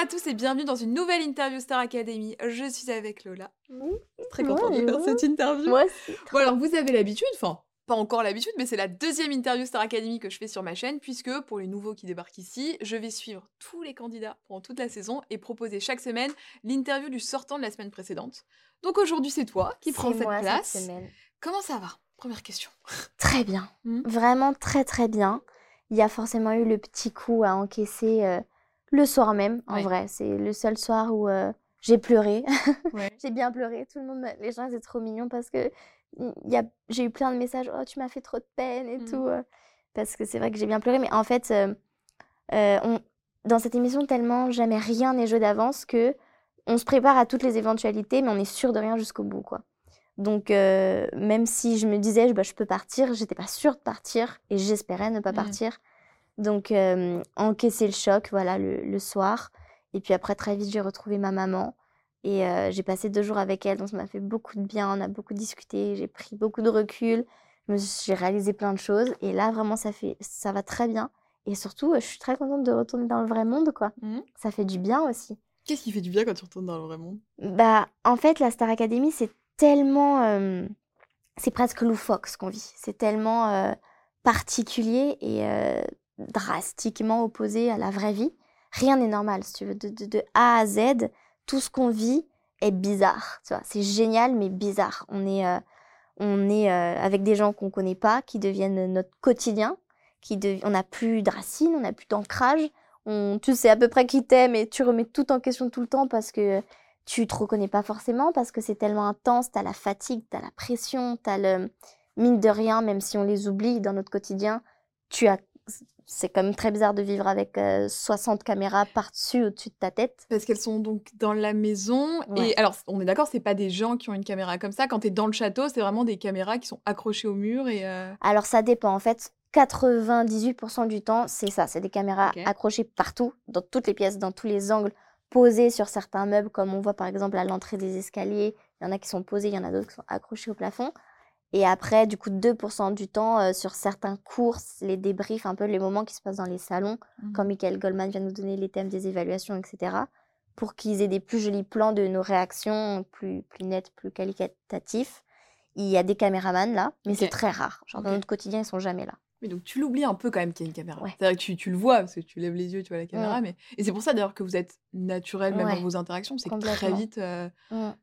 À tous et bienvenue dans une nouvelle interview Star Academy. Je suis avec Lola. Très contente de faire cette interview. Moi aussi. Bon alors vous avez l'habitude, enfin pas encore l'habitude, mais c'est la deuxième interview Star Academy que je fais sur ma chaîne, puisque pour les nouveaux qui débarquent ici, je vais suivre tous les candidats pendant toute la saison et proposer chaque semaine l'interview du sortant de la semaine précédente. Donc aujourd'hui c'est toi qui prends cette moi place. cette semaine. Comment ça va? Première question. Très bien. Hmm? Vraiment très très bien. Il y a forcément eu le petit coup à encaisser euh, le soir même, en Ouais. vrai. C'est le seul soir où euh, j'ai pleuré. Ouais. j'ai bien pleuré. Tout le monde, les gens étaient trop mignons parce que il y a, j'ai eu plein de messages. Oh, tu m'as fait trop de peine et tout. euh, parce que c'est vrai que j'ai bien pleuré. Mais en fait, euh, on, dans cette émission, tellement jamais rien n'est joué d'avance que on se prépare à toutes les éventualités, mais on est sûr de rien jusqu'au bout, quoi. Donc, même si je me disais, je- bah, je peux partir, j'étais pas sûre de partir et j'espérais ne pas Mhm. partir. Donc, euh, encaisser le choc, voilà, le, le soir. Et puis après, très vite, j'ai retrouvé ma maman. Et euh, j'ai passé deux jours avec elle, donc ça m'a fait beaucoup de bien. On a beaucoup discuté, j'ai pris beaucoup de recul. J'ai réalisé plein de choses. Et là, vraiment, ça, fait, ça va très bien. Et surtout, je suis très contente de retourner dans le vrai monde, quoi. Mhm. Ça fait du bien aussi. Qu'est-ce qui fait du bien quand tu retournes dans le vrai monde? Bah, en fait, la Star Academy, c'est tellement. euh, c'est presque loufoque ce qu'on vit. C'est tellement particulier et euh, drastiquement opposé à la vraie vie. Rien n'est normal, si tu veux. De, A à Z, tout ce qu'on vit est bizarre. C'est génial, mais bizarre. On est, euh, on est euh, avec des gens qu'on connaît pas, qui deviennent notre quotidien. Qui On n'a plus de racines, on n'a plus d'ancrage. On... Tu sais à peu près qui t'aime et tu remets tout en question tout le temps parce que tu te reconnais pas forcément parce que c'est tellement intense, t'as la fatigue, t'as la pression, t'as le mine de rien, même si on les oublie dans notre quotidien, tu as c'est quand même très bizarre de vivre avec euh, 60 caméras par-dessus au-dessus de ta tête. Parce qu'elles sont donc dans la maison. Ouais. Et alors, on est d'accord, c'est pas des gens qui ont une caméra comme ça. Quand t'es dans le château, c'est vraiment des caméras qui sont accrochées au mur et. euh, Alors ça dépend en fait. 98% du temps, c'est ça, c'est des caméras accrochées partout, dans toutes les pièces, dans tous les angles, posées sur certains meubles, comme on voit par exemple à l'entrée des escaliers. Il y en a qui sont posés, il y en a d'autres qui sont accrochés au plafond. Et après, du coup, 2% du temps euh, sur certains courses, les débriefs, un peu les moments qui se passent dans les salons, quand Michael Goldman vient nous donner les thèmes des évaluations, etc., pour qu'ils aient des plus jolis plans de nos réactions, plus, plus nets, plus qualitatifs. Il y a des caméramans là, mais c'est très rare. Genre dans notre quotidien, ils sont jamais là. Mais donc tu l'oublies un peu quand même qu'il y a une caméra. Ouais. C'est-à-dire que tu, tu le vois, parce que tu lèves les yeux, tu vois la caméra. Mais... Et c'est pour ça d'ailleurs que vous êtes naturel même Ouais. dans vos interactions. C'est que très vite, euh,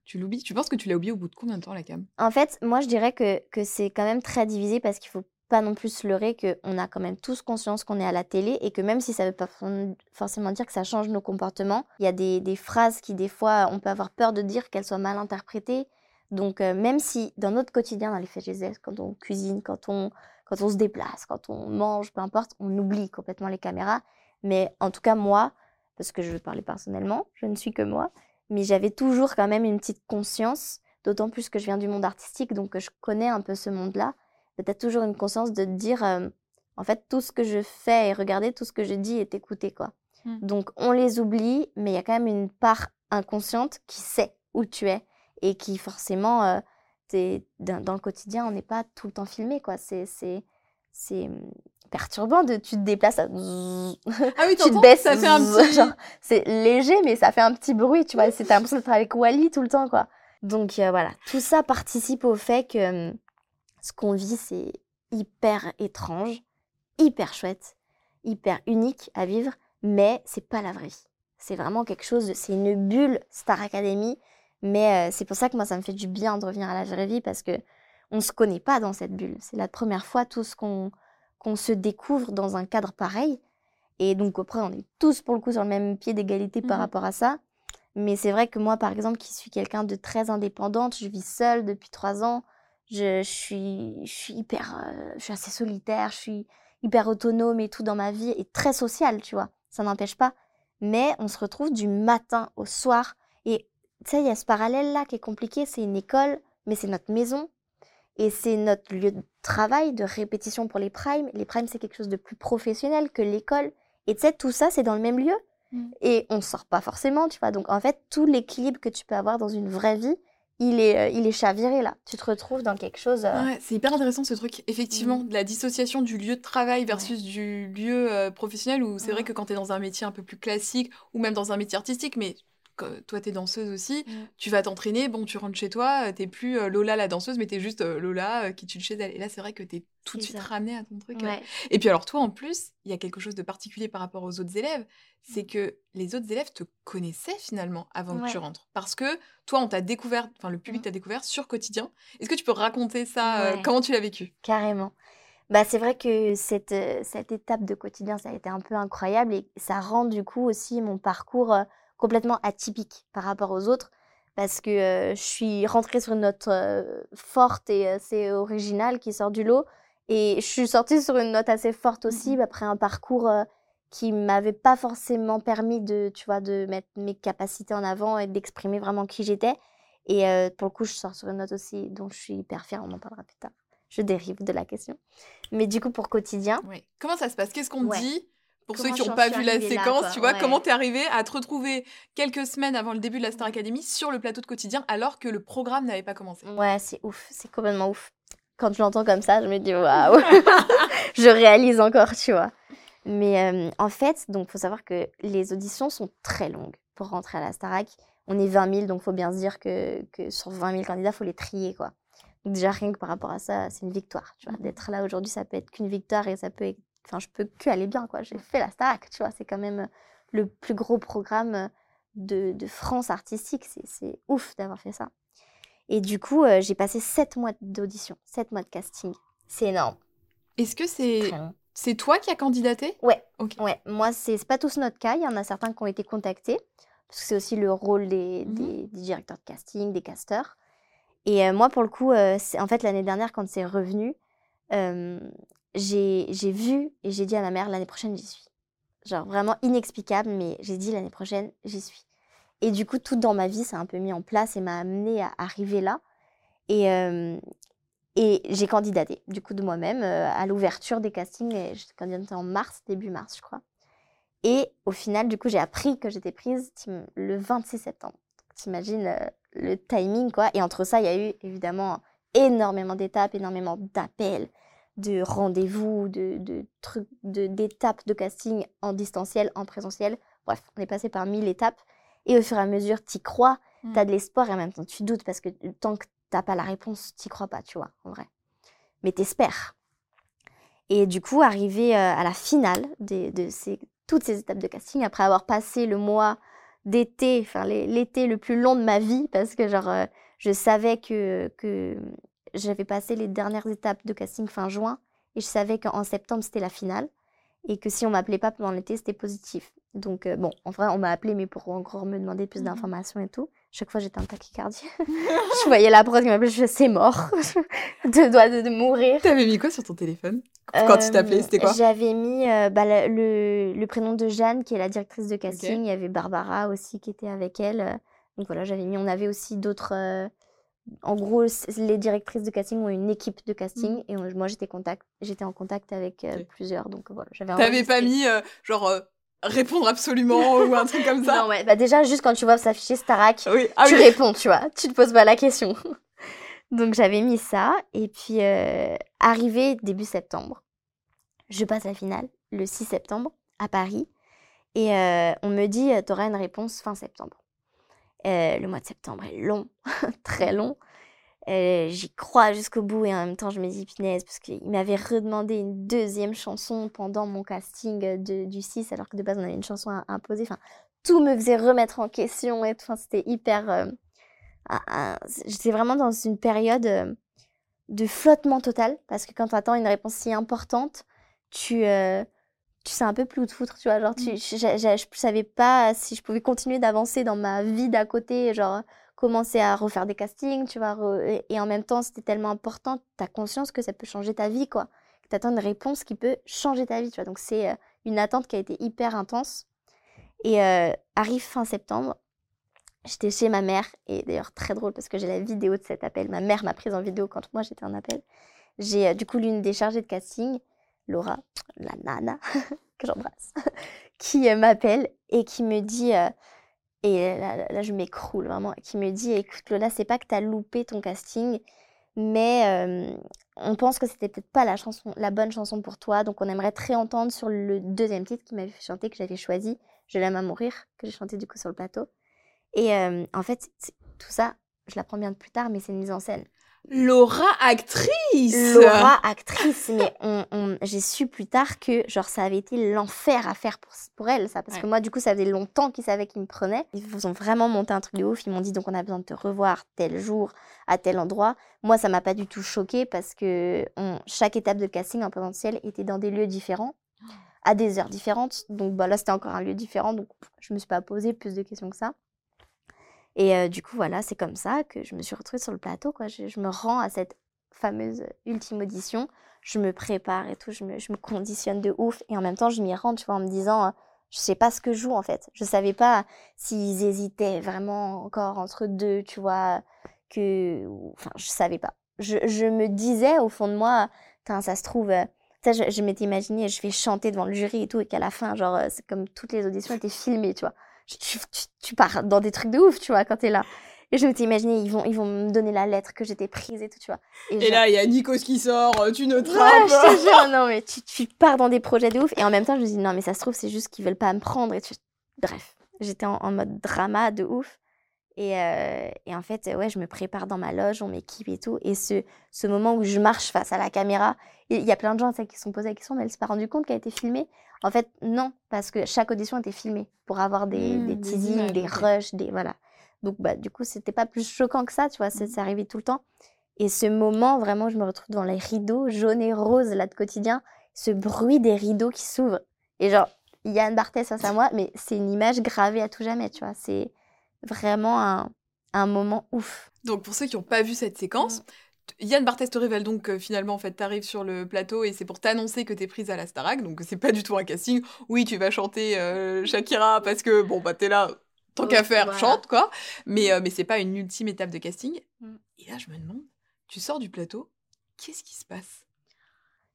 tu l'oublies. Tu penses que tu l'as oublié au bout de combien de temps la cam? En fait, moi, je dirais que, que c'est quand même très divisé parce qu'il faut pas non plus se leurrer qu'on a quand même tous conscience qu'on est à la télé et que même si ça veut pas for- forcément dire que ça change nos comportements, il y a des, des phrases qui, des fois, on peut avoir peur de dire qu'elles soient mal interprétées. Donc, euh, même si dans notre quotidien, dans les faits quand on cuisine, quand on, quand on se déplace, quand on mange, peu importe, on oublie complètement les caméras. Mais en tout cas, moi, parce que je veux parler personnellement, je ne suis que moi, mais j'avais toujours quand même une petite conscience, d'autant plus que je viens du monde artistique, donc que je connais un peu ce monde-là. Peut-être toujours une conscience de dire, euh, en fait, tout ce que je fais et regarder, tout ce que je dis est écouté, quoi. Mm. Donc, on les oublie, mais il y a quand même une part inconsciente qui sait où tu es et qui, forcément, euh, t'es- dans, dans le quotidien, on n'est pas tout le temps filmé, quoi. C'est, c'est, hum, perturbant de tu te déplaces à Ah oui, tu te baisses Ça fait un petit. c'est léger mais ça fait un petit bruit tu vois c'est l'impression d'être avec Wally tout le temps quoi donc euh, voilà tout ça participe au fait que hum, ce qu'on vit c'est hyper étrange hyper chouette hyper unique à vivre mais c'est pas la vraie vie c'est vraiment quelque chose de- c'est une bulle Star Academy mais euh, c'est pour ça que moi ça me fait du bien de revenir à la vraie vie parce que on se connaît pas dans cette bulle c'est la première fois tous qu'on qu'on se découvre dans un cadre pareil et donc après, on est tous pour le coup sur le même pied d'égalité par Mhm. rapport à ça. Mais c'est vrai que moi, par exemple, qui suis quelqu'un de très indépendante, je vis seule depuis trois ans, je, je suis, je suis hyper, euh, je suis assez solitaire, je suis hyper autonome et tout dans ma vie et très sociale, tu vois. ça n'empêche pas. Mais on se retrouve du matin au soir. Tu sais, il y a ce parallèle-là qui est compliqué. C'est une école, mais c'est notre maison. Et c'est notre lieu de travail, de répétition pour les primes. Les primes, c'est quelque chose de plus professionnel que l'école. Et tu sais, tout ça, c'est dans le même lieu. Mmh. Et on ne sort pas forcément, tu vois. Donc, en fait, tout l'équilibre que tu peux avoir dans une vraie vie, il est, euh, il est chaviré là. Tu te retrouves dans quelque chose. Euh, ouais, c'est hyper intéressant ce truc, effectivement, mmh. de la dissociation du lieu de travail versus du lieu euh, professionnel, où c'est vrai que quand tu es dans un métier un peu plus classique, ou même dans un métier artistique, mais toi, tu es danseuse aussi, mmh. tu vas t'entraîner, bon, tu rentres chez toi, t'es plus Lola la danseuse, mais tu es juste Lola qui tue chez elle. Et là, c'est vrai que tu es tout de suite ramenée à ton truc. Et puis alors, toi, en plus, il y a quelque chose de particulier par rapport aux autres élèves, c'est que les autres élèves te connaissaient finalement avant que tu rentres. Parce que toi, on t'a découvert, enfin, le public mmh. t'a découvert sur quotidien. Est-ce que tu peux raconter ça Comment tu l'as vécu? Carrément. Bah, c'est vrai que cette, cette étape de quotidien, ça a été un peu incroyable et ça rend du coup aussi mon parcours complètement atypique par rapport aux autres parce que je suis rentrée sur une note forte et assez originale qui sort du lot. Et je suis sortie sur une note assez forte mmh aussi, après un parcours qui m'avait pas forcément permis de, tu vois, de mettre mes capacités en avant et d'exprimer vraiment qui j'étais. Et pour le coup, je sors sur une note aussi dont je suis hyper fière, on en parlera plus tard. Je dérive de la question. Mais du coup, pour quotidien. Comment ça se passe? Qu'est-ce qu'on dit? Pour ceux qui n'ont pas vu la séquence, tu vois, comment t'es arrivé à te retrouver quelques semaines avant le début de la Star Academy sur le plateau de quotidien alors que le programme n'avait pas commencé? Ouais, c'est ouf, c'est complètement ouf. Quand je l'entends comme ça, je me dis waouh, je réalise encore, tu vois. Mais euh, en fait, donc faut savoir que les auditions sont très longues pour rentrer à la Starac. On est 20 000, donc faut bien se dire que, que sur 20 000 candidats, faut les trier, quoi. Donc déjà rien que par rapport à ça, c'est une victoire, tu vois. D'être là aujourd'hui, ça peut être qu'une victoire et ça peut être enfin, je peux que aller bien, quoi. J'ai fait la Starac, tu vois. C'est quand même euh, le plus gros programme euh, de, de France artistique. C'est ouf d'avoir fait ça. Et du coup, euh, j'ai passé sept mois d'audition, sept mois de casting. C'est énorme. Est-ce que c'est c'est toi qui as candidaté? Ouais. Ouais. Moi, c'est pas tous notre cas. Il y en a certains qui ont été contactés parce que c'est aussi le rôle des, mmh des, directeurs de casting, des casteurs. Et moi, pour le coup, en fait, l'année dernière, quand c'est revenu, j'ai vu et j'ai dit à ma mère l'année prochaine j'y suis. Genre vraiment inexplicable, mais j'ai dit l'année prochaine j'y suis. Et du coup, tout dans ma vie s'est un peu mis en place et m'a amené à arriver là. Et, et j'ai candidaté, du coup, de moi-même à l'ouverture des castings. Et j'ai candidaté en mars, début mars, je crois. Et au final, du coup, j'ai appris que j'étais prise le 26 septembre. T'imagines le timing, quoi. Et entre ça, il y a eu évidemment énormément d'étapes, énormément d'appels, de rendez-vous, de, de trucs, d'étapes de, casting en distanciel, en présentiel. Bref, on est passé par mille étapes. Et au fur et à mesure, tu crois, mmh. tu as de l'espoir et en même temps, tu doutes parce que tant que t'as pas la réponse, tu crois pas, tu vois, en vrai. Mais t'espères. Et du coup, arrivé euh, à la finale de, de ces, toutes ces étapes de casting, après avoir passé le mois d'été, enfin l'été le plus long de ma vie, parce que genre, euh, je savais que, que j'avais passé les dernières étapes de casting fin juin et je savais qu'en septembre c'était la finale et que si on m'appelait pas pendant l'été c'était positif. Donc euh, bon, en vrai on m'a appelé mais pour encore me demander plus mmh d'informations et tout. Chaque fois j'étais en tachycardie. je voyais la prod qui m'appelait, je c'est mort, de doigt de, de, mourir. T'avais mis quoi sur ton téléphone? Quand tu t'appelais C'était quoi? J'avais mis euh, bah, le, le, prénom de Jeanne qui est la directrice de casting. Il y avait Barbara aussi qui était avec elle. Donc voilà, j'avais mis. On avait aussi d'autres euh, en gros, les directrices de casting ont une équipe de casting mmh. et moi j'étais contact, j'étais en contact avec euh, plusieurs, donc voilà. J'avais. T'avais pas mis euh, genre euh, répondre absolument ou un truc comme ça? Non ouais, bah déjà juste quand tu vois s'afficher Starac, oui. Ah tu réponds, tu vois, tu te poses pas la question. donc j'avais mis ça et puis arrivé début septembre, je passe la finale le 6 septembre à Paris et on me dit t'auras une réponse fin septembre. Euh, le mois de septembre est long, très long. Euh, j'y crois jusqu'au bout et en même temps je me dis punaise parce qu'il m'avait redemandé une deuxième chanson pendant mon casting de, du 6 alors que de base on avait une chanson à, imposer. Enfin, tout me faisait remettre en question et Enfin, c'était hyper. Euh, j'étais vraiment dans une période de flottement total parce que quand tu attends une réponse si importante, tu tu sais un peu plus où te foutre, tu vois. Genre, tu, mmh. je, savais pas si je pouvais continuer d'avancer dans ma vie d'à côté, genre commencer à refaire des castings, tu vois. et, en même temps, c'était tellement important, tu as conscience que ça peut changer ta vie, quoi. Que tu attends une réponse qui peut changer ta vie, tu vois. Donc, c'est euh, une attente qui a été hyper intense. Et euh, arrive fin septembre, j'étais chez ma mère, et d'ailleurs très drôle parce que j'ai la vidéo de cet appel. Ma mère m'a prise en vidéo quand moi j'étais en appel. J'ai euh, du coup l'une des chargées de casting, Laura, la nana, que j'embrasse, qui euh, m'appelle et qui me dit, et là, je m'écroule vraiment, qui me dit écoute Lola, c'est pas que tu as loupé ton casting, mais on pense que c'était peut-être pas la, chanson, la bonne chanson pour toi, donc on aimerait très entendre sur le deuxième titre qui m'avait chanter, que j'avais choisi, Je l'aime à mourir, que j'ai chanté du coup sur le plateau. Et en fait, tout ça, je l'apprends bien plus tard, mais c'est une mise en scène. Laura actrice Laura actrice, mais on, j'ai su plus tard que genre ça avait été l'enfer à faire pour, pour elle, ça. Parce que moi, du coup, ça faisait longtemps qu'ils savaient qu'ils me prenaient. Ils ont vraiment monté un truc de ouf. Ils m'ont dit donc on a besoin de te revoir tel jour, à tel endroit. Moi, ça m'a pas du tout choqué parce que chaque étape de casting en potentiel était dans des lieux différents, à des heures différentes. Donc bah, là, c'était encore un lieu différent. Donc je me suis pas posé plus de questions que ça. Et du coup, voilà, c'est comme ça que je me suis retrouvée sur le plateau. Quoi. Je, me rends à cette fameuse ultime audition. Je me prépare et tout, je me, je me conditionne de ouf. Et en même temps, je m'y rends, tu vois, en me disant, je sais pas ce que je joue en fait. Je savais pas s'ils hésitaient vraiment encore entre deux, tu vois, que. Enfin, je savais pas. Je, je me disais au fond de moi, ça se trouve. Ça, je, je m'étais imaginé, je vais chanter devant le jury et tout, et qu'à la fin, genre, c'est comme toutes les auditions étaient filmées, tu vois tu, tu, pars dans des trucs de ouf, tu vois, quand t'es là. Et je me suis imaginé, ils vont, ils vont me donner la lettre que j'étais prise et tout, tu vois. Et, là, il y a Nikos qui sort, euh, tu ne trappes. Ouais, je te jure, non, mais tu, tu, pars dans des projets de ouf. Et en même temps, je me dis, non, mais ça se trouve, c'est juste qu'ils veulent pas me prendre. Et tu... Bref, j'étais en, en, mode drama de ouf. Et, euh, et, en fait, ouais, je me prépare dans ma loge, on m'équipe et tout. Et ce, ce moment où je marche face à la caméra, il y a plein de gens qui se sont posés la question, mais elle s'est pas rendue compte qu'elle a été filmée. En fait, non, parce que chaque audition était filmée pour avoir des, mmh, des teasings, des, rushs, des voilà. Donc bah du coup, c'était pas plus choquant que ça, tu vois, c'est mmh. arrivé tout le temps. Et ce moment, vraiment, je me retrouve dans les rideaux jaunes et roses là de quotidien, ce bruit des rideaux qui s'ouvrent. Et genre, Yann Barthès face à moi, mais c'est une image gravée à tout jamais, tu vois. C'est vraiment un, un moment ouf. Donc pour ceux qui n'ont pas vu cette séquence, mmh. Yann Barthès te révèle donc que finalement, en fait, t'arrives sur le plateau et c'est pour t'annoncer que t'es prise à la Starac, donc c'est pas du tout un casting. Oui, tu vas chanter euh, Shakira parce que, bon, bah, t'es là, tant qu'à faire, chante, quoi. Mais, euh, mais c'est pas une ultime étape de casting. Mm. Et là, je me demande, tu sors du plateau, qu'est-ce qui se passe?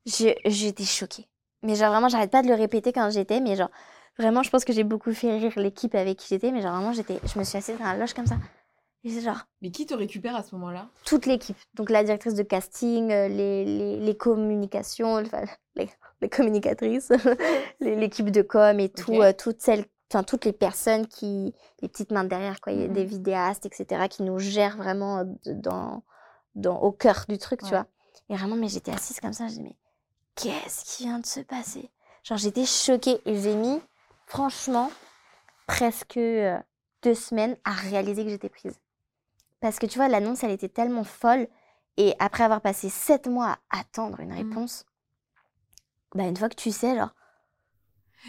J'étais choquée. Mais genre, vraiment, j'arrête pas de le répéter quand j'étais, mais genre, vraiment, je pense que j'ai beaucoup fait rire l'équipe avec qui j'étais, mais genre, vraiment, j'étais, je me suis assise dans la loge comme ça. Genre, Mais qui te récupère à ce moment-là? Toute l'équipe. Donc la directrice de casting, euh, les, les, les communications, enfin, les, les, communicatrices, l'équipe de com et tout, euh, toutes celles, enfin toutes les personnes qui, les petites mains derrière, quoi. Il y a des mhm. vidéastes, etc., qui nous gèrent vraiment euh, dans, dans, au cœur du truc, tu vois. Et vraiment, mais j'étais assise comme ça, je dis, mais qu'est-ce qui vient de se passer? Genre, j'étais choquée et j'ai mis, franchement, presque deux semaines à réaliser que j'étais prise. Parce que tu vois, l'annonce, elle était tellement folle. Et après avoir passé sept mois à attendre une mmh. réponse, bah une fois que tu sais, genre.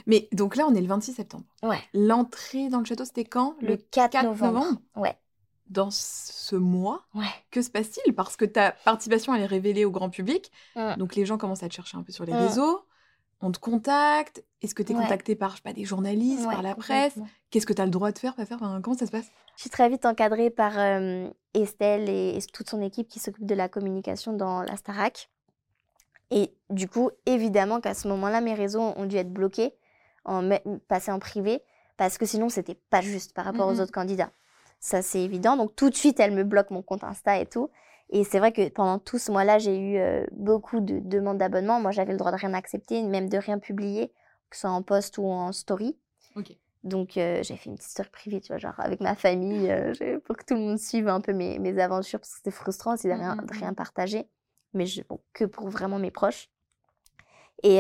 Mais donc là, on est le 26 septembre. Ouais. L'entrée dans le château, c'était quand? Le 4, novembre. Ouais. Dans ce mois, ouais. que se passe-t-il? Parce que ta participation, elle est révélée au grand public. Mmh. Donc les gens commencent à te chercher un peu sur les mmh. réseaux on te contacte? Est-ce que tu es contacté par pas, des journalistes, par la presse? Qu'est-ce que tu as le droit de faire, pas faire? Comment ça se passe? Je suis très vite encadrée par Estelle et, toute son équipe qui s'occupe de la communication dans la Starac. Et du coup, évidemment qu'à ce moment-là, mes réseaux ont dû être bloqués, en, passer en privé, parce que sinon, c'était pas juste par rapport aux mmh autres candidats. Ça, c'est évident. Donc, tout de suite, elle me bloque mon compte Insta et tout. Et c'est vrai que pendant tout ce mois-là, j'ai eu euh, beaucoup de demandes d'abonnement. Moi, j'avais le droit de rien accepter, même de rien publier, que ce soit en post ou en story. Donc, euh, j'ai fait une petite story privée, tu vois, genre avec ma famille, euh, pour que tout le monde suive un peu mes, mes aventures, parce que c'était frustrant aussi de rien, mmh, mmh, rien mmh. partager, mais je, bon, que pour vraiment mes proches. Et,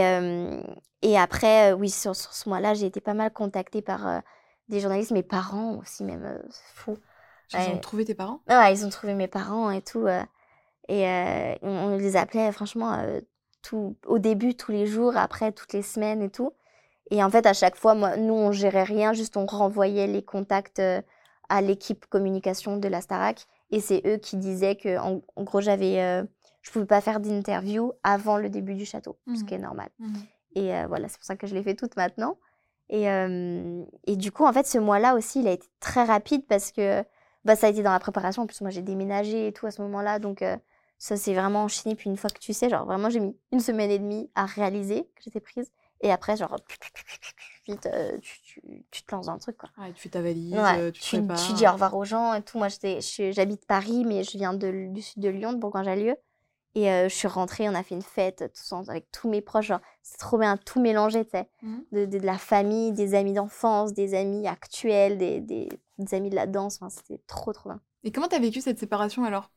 et après, oui, sur, sur ce mois-là, j'ai été pas mal contactée par des journalistes, mes parents aussi, même, c'est fou. Ils ont trouvé tes parents? Ouais, ils ont trouvé mes parents et tout. Euh, et euh, on, les appelait franchement euh, tout, au début tous les jours, après toutes les semaines et tout. Et en fait, à chaque fois, moi, nous, on gérait rien, juste on renvoyait les contacts à l'équipe communication de la Starac. Et c'est eux qui disaient que, en, gros, j'avais, je pouvais pas faire d'interview avant le début du château, ce mmh. qui est normal. Mmh. Et voilà, c'est pour ça que je l'ai fait toute maintenant. Et, et du coup, en fait, ce mois-là aussi, il a été très rapide parce que bah, ça a été dans la préparation. En plus, moi, j'ai déménagé et tout à ce moment-là. Donc, ça s'est vraiment enchaîné. Puis une fois que tu sais, genre vraiment, j'ai mis une semaine et demie à réaliser que j'étais prise. Et après, genre, vite, tu, tu, te lances dans le truc, quoi. tu fais ta valise, tu, tu, tu, dis au revoir aux gens et tout. Moi, j'habite Paris, mais je viens de, du sud de Lyon, de Bourgoin-Jallieu. Et je suis rentrée, on a fait une fête tous avec tous mes proches. C'est trop bien, tout mélangé, tu sais. Mmh. De, de, la famille, des amis d'enfance, des amis actuels, des, des, amis de la danse. Enfin, C'était trop, trop bien. Et comment t'as vécu cette séparation alors?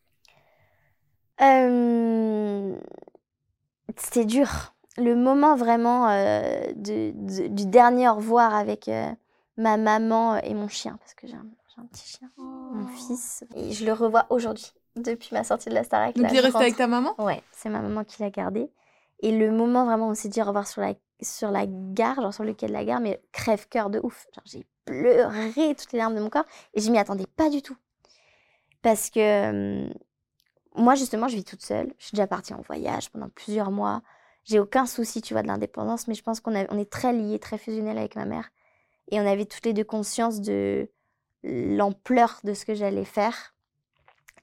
C'était dur. Le moment vraiment de, du dernier au revoir avec ma maman et mon chien, parce que j'ai un, un, petit chien, mon oh. fils. Et je le revois aujourd'hui depuis ma sortie de la Starac. Donc, il est resté avec ta maman? Ouais, c'est ma maman qui l'a gardé. Et le moment vraiment on s'est dit au revoir sur la, sur la gare, genre sur le quai de la gare, mais crève-cœur de ouf. Genre, j'ai pleuré toutes les larmes de mon corps et je m'y attendais pas du tout. Parce que moi, justement, je vis toute seule. Je suis déjà partie en voyage pendant plusieurs mois. J'ai aucun souci, tu vois, de l'indépendance, mais je pense qu'on on est très liés, très fusionnels avec ma mère. Et on avait toutes les deux conscience de l'ampleur de ce que j'allais faire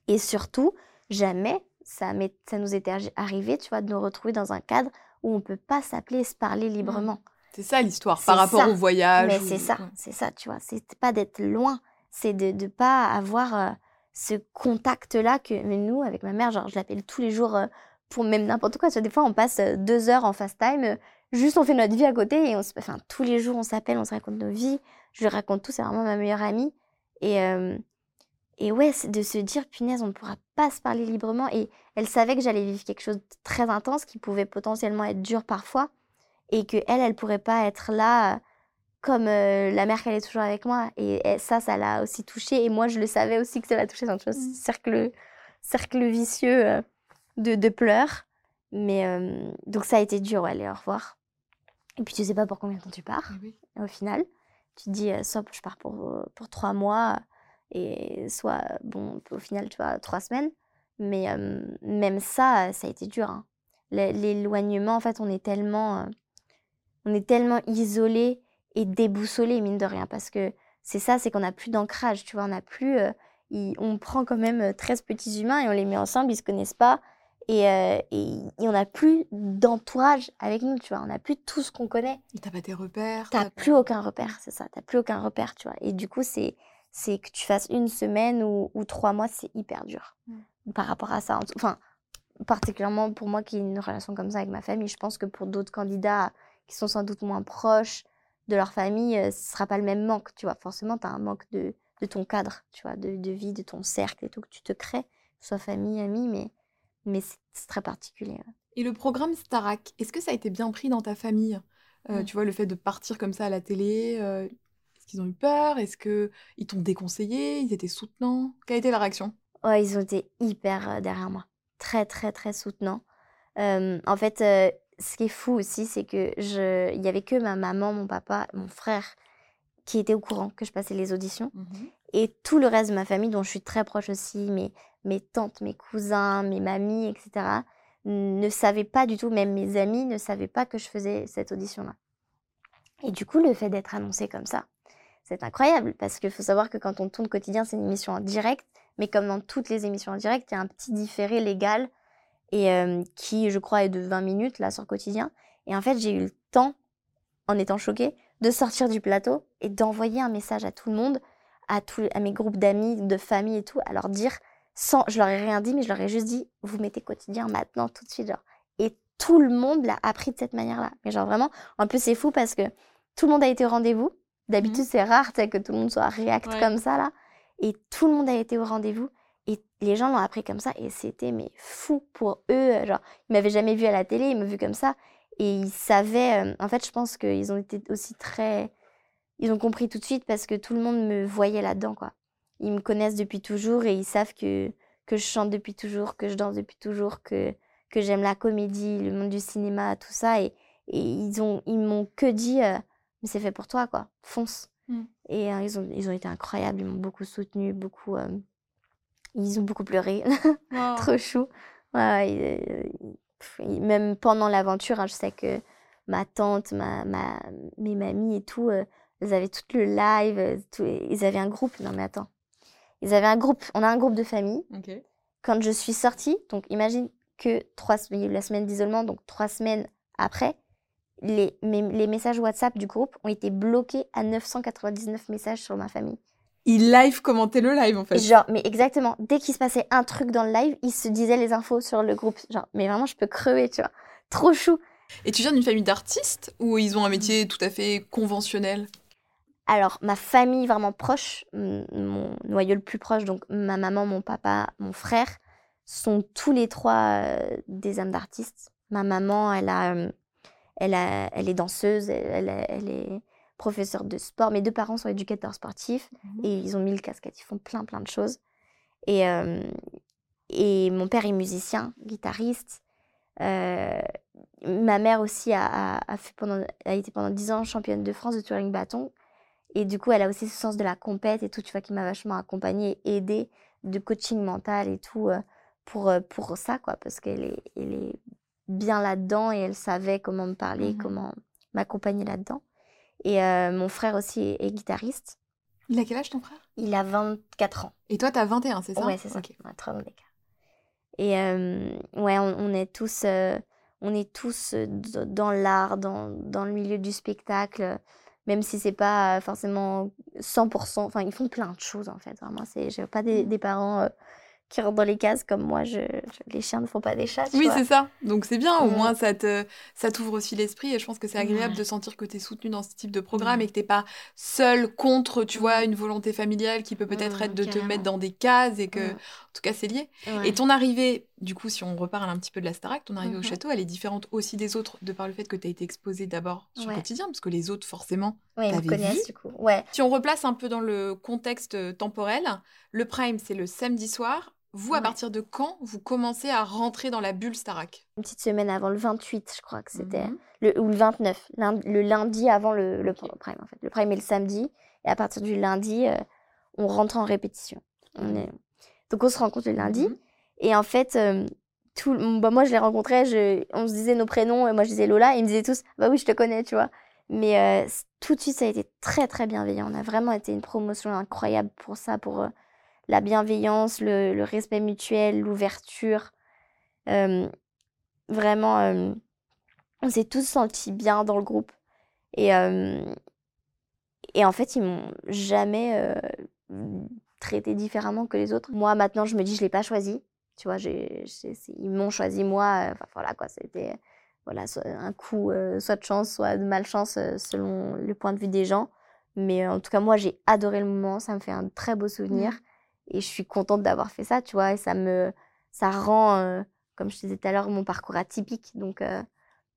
et surtout, jamais ça, ça nous était arrivé, tu vois, de nous retrouver dans un cadre où on peut pas s'appeler et se parler mmh. librement. C'est ça l'histoire par rapport au voyage. Mais c'est ça, c'est ça, tu vois. C'est pas d'être loin, c'est de ne pas avoir euh, ce contact-là que mais nous, avec ma mère, genre, je l'appelle tous les jours euh, pour même n'importe quoi. Tu vois, des fois, on passe euh, deux heures en fast time, juste on fait notre vie à côté et on se, enfin, tous les jours, on s'appelle, on se raconte nos vies. Je lui raconte tout, c'est vraiment ma meilleure amie. Et, et ouais, de se dire, punaise, on ne pourra pas se parler librement. Et elle savait que j'allais vivre quelque chose de très intense, qui pouvait potentiellement être dur parfois, et que elle, elle pourrait pas être là comme euh, la mère qu'elle est toujours avec moi. Et, ça, ça l'a aussi touché. Et moi, je le savais aussi que ça l'a touché. C'est un mmh. cercle, cercle vicieux euh, de, de, pleurs. Mais euh, donc ça a été dur, ouais, aller au revoir. Et puis tu sais pas pour combien de temps tu pars. Au final, tu te dis, stop, je pars pour, pour trois mois et soit, bon, au final, tu vois, trois semaines. Mais même ça, ça a été dur. Hein. L'éloignement, en fait, on est tellement, on est tellement isolé et déboussolé, mine de rien, parce que c'est ça, c'est qu'on n'a plus d'ancrage, tu vois, on n'a plus, on prend quand même 13 petits humains et on les met ensemble, ils se connaissent pas, et, et, on n'a plus d'entourage avec nous, tu vois, on n'a plus tout ce qu'on connaît. T'as pas tes repères. T'as plus aucun repère, c'est ça, t'as plus aucun repère, tu vois, et du coup, c'est c'est que tu fasses une semaine ou, trois mois, c'est hyper dur mmh. par rapport à ça. Enfin, particulièrement pour moi qui ai une relation comme ça avec ma famille, je pense que pour d'autres candidats qui sont sans doute moins proches de leur famille, euh, ce sera pas le même manque, tu vois. Forcément, tu as un manque de, de, ton cadre, tu vois, de, de, vie, de ton cercle et tout que tu te crées, soit famille, amis, mais, mais c'est très particulier. Et le programme Starac, est-ce que ça a été bien pris dans ta famille? Euh, mmh. Tu vois, le fait de partir comme ça à la télé, euh, est-ce qu'ils ont eu peur? Est-ce qu'ils t'ont déconseillé? Ils étaient soutenants? Quelle a été la réaction? Ouais, ils ont été hyper euh, derrière moi. Très, très, très soutenants. en fait, euh, ce qui est fou aussi, c'est que je... il y avait que ma maman, mon papa, mon frère qui étaient au courant que je passais les auditions. Mmh Et tout le reste de ma famille, dont je suis très proche aussi, mes, mes tantes, mes cousins, mes mamies, etc., ne savaient pas du tout, même mes amis ne savaient pas que je faisais cette audition-là. Et du coup, le fait d'être annoncé comme ça, c'est incroyable parce qu'il faut savoir que quand on tourne quotidien, c'est une émission en direct, mais comme dans toutes les émissions en direct, il y a un petit différé légal et euh, qui, je crois, est de 20 minutes là sur quotidien. Et en fait, j'ai eu le temps, en étant choquée, de sortir du plateau et d'envoyer un message à tout le monde, à, tous, à mes groupes d'amis, de famille et tout, à leur dire, sans, je leur ai rien dit, mais je leur ai juste dit, vous mettez quotidien maintenant, tout de suite. Et tout le monde l'a appris de cette manière-là. Mais genre vraiment, en plus c'est fou parce que tout le monde a été au rendez-vous. D'habitude, mmh. c'est rare que tout le monde soit réacte comme ça, là. Et tout le monde a été au rendez-vous. Et les gens l'ont appris comme ça. Et c'était mais fou pour eux. Genre, ils m'avaient jamais vu à la télé, ils m'ont vu comme ça. Et ils savaient. Euh, en fait, je pense qu'ils ont été aussi très. Ils ont compris tout de suite parce que tout le monde me voyait là-dedans, quoi. Ils me connaissent depuis toujours et ils savent que, que je chante depuis toujours, que je danse depuis toujours, que, que j'aime la comédie, le monde du cinéma, tout ça. Et, et ils m'ont que dit. Euh, mais c'est fait pour toi, quoi. Fonce. Mmh. Et euh, ils, ont, ils ont été incroyables, ils m'ont beaucoup soutenu, beaucoup. Euh, ils ont beaucoup pleuré. Trop chou. Ouais, même pendant l'aventure, hein, je sais que ma tante, ma, ma, mes mamies et tout, euh, ils avaient tout le live, euh, tout- ils avaient un groupe. Non mais attends, ils avaient un groupe. On a un groupe de famille. Quand je suis sortie, donc imagine que trois, la semaine d'isolement, donc trois semaines après, les, mes- les messages WhatsApp du groupe ont été bloqués à 999 messages sur ma famille. Il live commentait le live en fait. Genre, mais exactement, dès qu'il se passait un truc dans le live, ils se disaient les infos sur le groupe. Genre, mais vraiment, je peux crever, tu vois. Trop chou. Et tu viens d'une famille d'artistes ou ils ont un métier tout à fait conventionnel? Alors, ma famille vraiment proche, mon noyau le plus proche, donc ma maman, mon papa, mon frère, sont tous les trois euh, des âmes d'artistes. Ma maman, elle, a, euh, elle, a, elle est danseuse, elle, est professeure de sport. Mes deux parents sont éducateurs sportifs et ils ont mille casquettes, ils font plein plein de choses. Et, euh, et mon père est musicien, guitariste. Euh, ma mère aussi a, a- a fait pendant, a été pendant 10 ans championne de France de touring bâton. Et du coup, elle a aussi ce sens de la compète et tout, tu vois, qui m'a vachement accompagnée et aidée de coaching mental et tout euh, pour, pour ça, quoi, parce qu'elle est, elle est bien là-dedans et elle savait comment me parler, Mhm. comment m'accompagner là-dedans. Et euh, mon frère aussi est, est guitariste. Il a quel âge ton frère? Il a 24 ans. Et toi t'as 21, c'est ça? Ouais, c'est ça. Ok. On a trois ans d'écart. Et euh, ouais, on, on est tous, euh, on est tous dans l'art, dans, dans le milieu du spectacle, même si c'est pas forcément 100%. Enfin, ils font plein de choses en fait. Vraiment, c'est, j'ai pas des, des parents qui rentrent dans les cases comme moi. Je, je- les chiens ne font pas des chats. tu Oui, c'est ça. Donc c'est bien, au Mm. moins ça te ça t'ouvre aussi l'esprit et je pense que c'est agréable de sentir que tu es soutenu dans ce type de programme Ouais. et que t'es pas seul contre, tu vois, Mm. une volonté familiale qui peut peut-être Mm, être de te mettre dans des cases et que, Mm. en tout cas, c'est lié. Ouais. Et ton arrivée, du coup, si on reparle un petit peu de la Starac, ton arrivée au Mhm. château, elle est différente aussi des autres de par le fait que tu as été exposée d'abord sur Ouais. quotidien, parce que les autres, forcément. Ouais, ils me connaissent du coup. Ouais. Si on replace un peu dans le contexte euh, temporel, le prime, c'est le samedi soir. Vous, à Ouais. partir de quand vous commencez à rentrer dans la bulle Starac? Une petite semaine avant le 28, je crois que c'était. Mhm. le, ou le 29, lundi- le lundi avant le, le prime en fait. Le prime est le samedi et à partir du lundi, euh, on rentre en répétition. On est... Donc on se rencontre le lundi Mhm. et en fait, euh, tout, bah, moi je les rencontrais, je, on se disait nos prénoms et moi je disais Lola et ils me disaient tous bah oui je te connais tu vois. Mais euh, tout de suite ça a été très très bienveillant. On a vraiment été une promotion incroyable pour ça, pour euh, la bienveillance, le, respect mutuel, l'ouverture. Vraiment, on s'est tous sentis bien dans le groupe. Et, et en fait, ils m'ont jamais traité différemment que les autres. Moi, maintenant, je me dis, je l'ai pas choisi. Tu vois, ils m'ont choisi moi. euh, voilà, quoi. C'était voilà, un coup, euh, soit de chance, soit de malchance, euh, selon le point de vue des gens. Mais en tout cas, moi, j'ai adoré le moment. Ça me fait un très beau souvenir. Et je suis contente d'avoir fait ça, tu vois. Et ça me, ça rend, euh, comme je te disais tout à l'heure, mon parcours atypique. Donc, euh,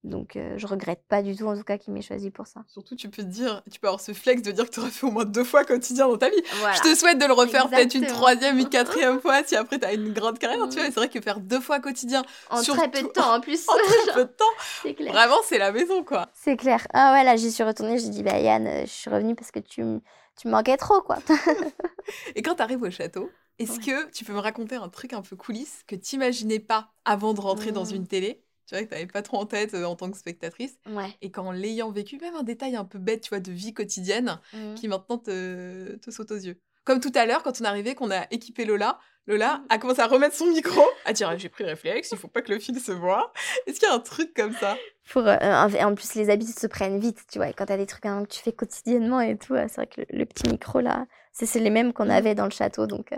donc euh, je regrette pas du tout, en tout cas, qu'il m'ait choisi pour ça. Surtout, tu peux te dire, tu peux avoir ce flex de dire que tu aurais fait au moins deux fois quotidien dans ta vie. Voilà. Je te souhaite de le refaire peut-être une troisième, une quatrième fois si après tu as une grande carrière, tu vois. Et C'est vrai que faire deux fois quotidien En surtout- très peu de temps, en plus. en très peu de temps, C'est clair. vraiment, c'est la maison, quoi. C'est clair. Ah ouais, là, j'y suis retournée. J'ai dit, bah Yann, euh, je suis revenue parce que tu, tu manquais trop, quoi. Et quand tu arrives au château, est-ce que tu peux me raconter un truc un peu coulisses que t'imaginais pas avant de rentrer dans Mhm. une télé? Tu vois, que t'avais pas trop en tête euh, en tant que spectatrice. Ouais. Et qu'en l'ayant vécu, même un détail un peu bête, tu vois, de vie quotidienne, Mhm. qui maintenant te, te saute aux yeux. Comme tout à l'heure, quand on est arrivé, qu'on a équipé Lola, Lola a commencé à remettre son micro, à dire j'ai pris le réflexe, il faut pas que le fil se voit. Est-ce qu'il y a un truc comme ça? Pour, euh, en plus, les habitudes se prennent vite, tu vois. Et quand t'as des trucs hein, que tu fais quotidiennement et tout, euh, c'est vrai que le, le petit micro, là, c'est les mêmes qu'on Mhm. avait dans le château. Donc euh,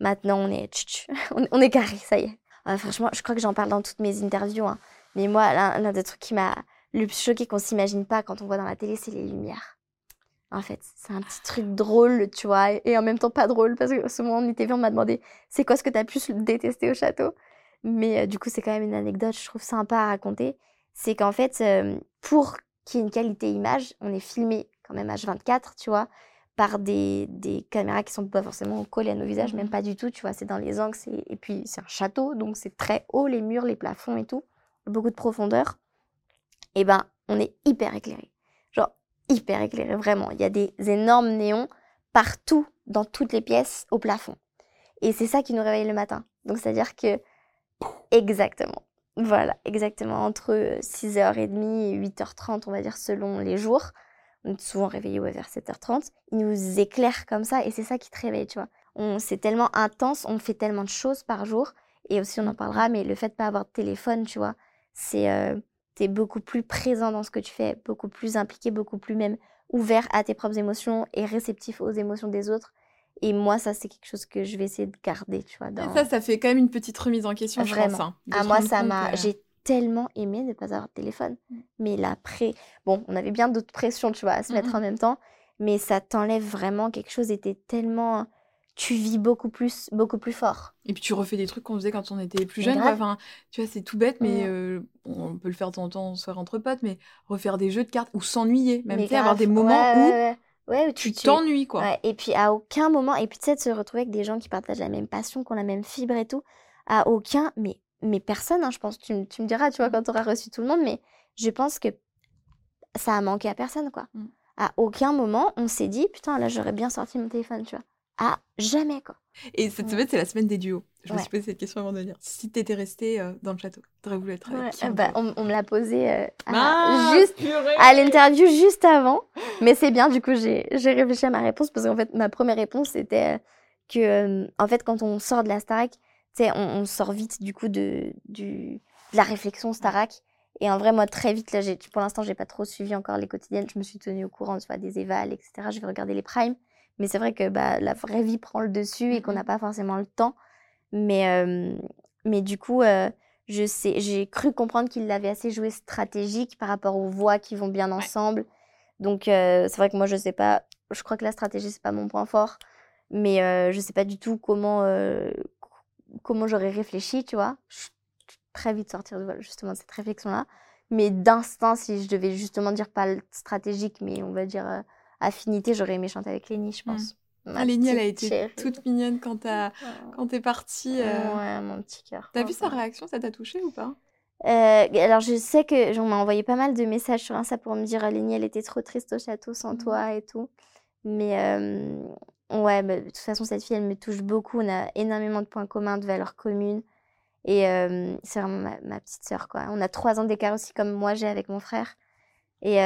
maintenant, on est, tch, tch, on, est- on est carré, ça y est. Franchement, je crois que j'en parle dans toutes mes interviews. hein. Mais moi, l'un l'un des trucs qui m'a le plus choqué qu'on s'imagine pas quand on voit dans la télé, c'est les lumières. En fait, c'est un petit truc drôle, tu vois, et en même temps pas drôle, parce que souvent en TV, on m'a demandé c'est quoi ce que t'as plus détesté au château? Mais euh, du coup, c'est quand même une anecdote, je trouve sympa à raconter. C'est qu'en fait, euh, pour qu'il y ait une qualité image, on est filmé quand même H24, tu vois, par des, des caméras qui sont pas forcément collées à nos visages, même pas du tout, tu vois, c'est dans les angles, et puis c'est un château, donc c'est très haut, les murs, les plafonds et tout, beaucoup de profondeur. Et ben, on est hyper éclairé. Hyper éclairé, vraiment. Il y a des énormes néons partout, dans toutes les pièces, au plafond. Et c'est ça qui nous réveille le matin. Donc, c'est-à-dire que, exactement. Voilà, exactement. Entre 6h30 et 8h30, on va dire, selon les jours. On est souvent réveillé vers 7h30. Il nous éclaire comme ça et c'est ça qui te réveille, tu vois. C'est tellement intense, on fait tellement de choses par jour. Et aussi, on en parlera, mais le fait de pas avoir de téléphone, tu vois, c'est. Euh, tu es beaucoup plus présent dans ce que tu fais, beaucoup plus impliqué, beaucoup plus même ouvert à tes propres émotions et réceptif aux émotions des autres. Et moi, ça, c'est quelque chose que je vais essayer de garder, tu vois. Dans... ça, ça fait quand même une petite remise en question, Vraiment. je pense. Hein, à moi, ça m'a... J'ai tellement aimé ne pas avoir de téléphone. Mm. Mais l'après... Bon, on avait bien d'autres pressions, tu vois, à se mettre en même temps. Mais ça t'enlève vraiment quelque chose. Et tellement tu vis beaucoup plus, beaucoup plus fort. Et puis tu refais des trucs qu'on faisait quand on était plus jeune. Enfin, tu vois, c'est tout bête, mais euh, on peut le faire de temps en temps, soir entre potes, mais refaire des jeux de cartes ou s'ennuyer, même avoir des moments où, tu t'ennuies, quoi. Et puis à aucun moment, et puis tu sais, de se retrouver avec des gens qui partagent la même passion, qui ont la même fibre et tout, à aucun, mais, mais personne, hein, je pense, tu, tu, me diras, tu vois, quand tu auras reçu tout le monde, mais je pense que ça a manqué à personne, quoi. Mm. À aucun moment, on s'est dit, putain, là, j'aurais bien sorti mon téléphone, tu vois à jamais, quoi. Et cette semaine, c'est la semaine des duos. Je me suis posé cette question avant de venir. Si tu étais resté euh, dans le château, t'aurais voulu être avec qui bah, on, me l'a posé euh, à, juste à l'interview juste avant. Mais c'est bien, du coup, j'ai réfléchi à ma réponse parce qu'en fait, ma première réponse c'était euh, que, en fait, quand on sort de la Starac, sais, on, sort vite du coup de, du, de la réflexion Starac. Et en vrai, moi, très vite, là, pour l'instant, j'ai pas trop suivi encore les quotidiennes. Je me suis tenue au courant vois, des évals, etc. Je vais regarder les primes. Mais c'est vrai que bah, la vraie vie prend le dessus et qu'on n'a mmh pas forcément le temps. Mais, mais du coup, je sais, j'ai cru comprendre qu'il l'avait assez joué stratégique par rapport aux voix qui vont bien ensemble. Donc c'est vrai que moi, je sais pas. Je crois que la stratégie, c'est pas mon point fort. Mais je sais pas du tout comment, comment j'aurais réfléchi, tu vois. Je suis très vite sortir de justement cette réflexion-là. Mais d'instinct, si je devais justement dire pas stratégique, mais on va dire affinité, j'aurais aimé chanter avec Lénie, je mmh. pense. Ah, Lénie, elle a été toute mignonne quand t'es partie. Euh. Ouais, mon petit cœur. T'as vu sa réaction? Ça t'a touché ou pas? Euh, alors je sais que j'en m'a envoyé pas mal de messages sur Insta pour me dire Lénie elle était trop triste au château sans mmh. toi et tout. Mais euh, ouais, bah, de toute façon cette fille elle me touche beaucoup. On a énormément de points communs, de valeurs communes. Et c'est vraiment ma, petite sœur quoi. On a trois ans d'écart aussi comme moi j'ai avec mon frère. Et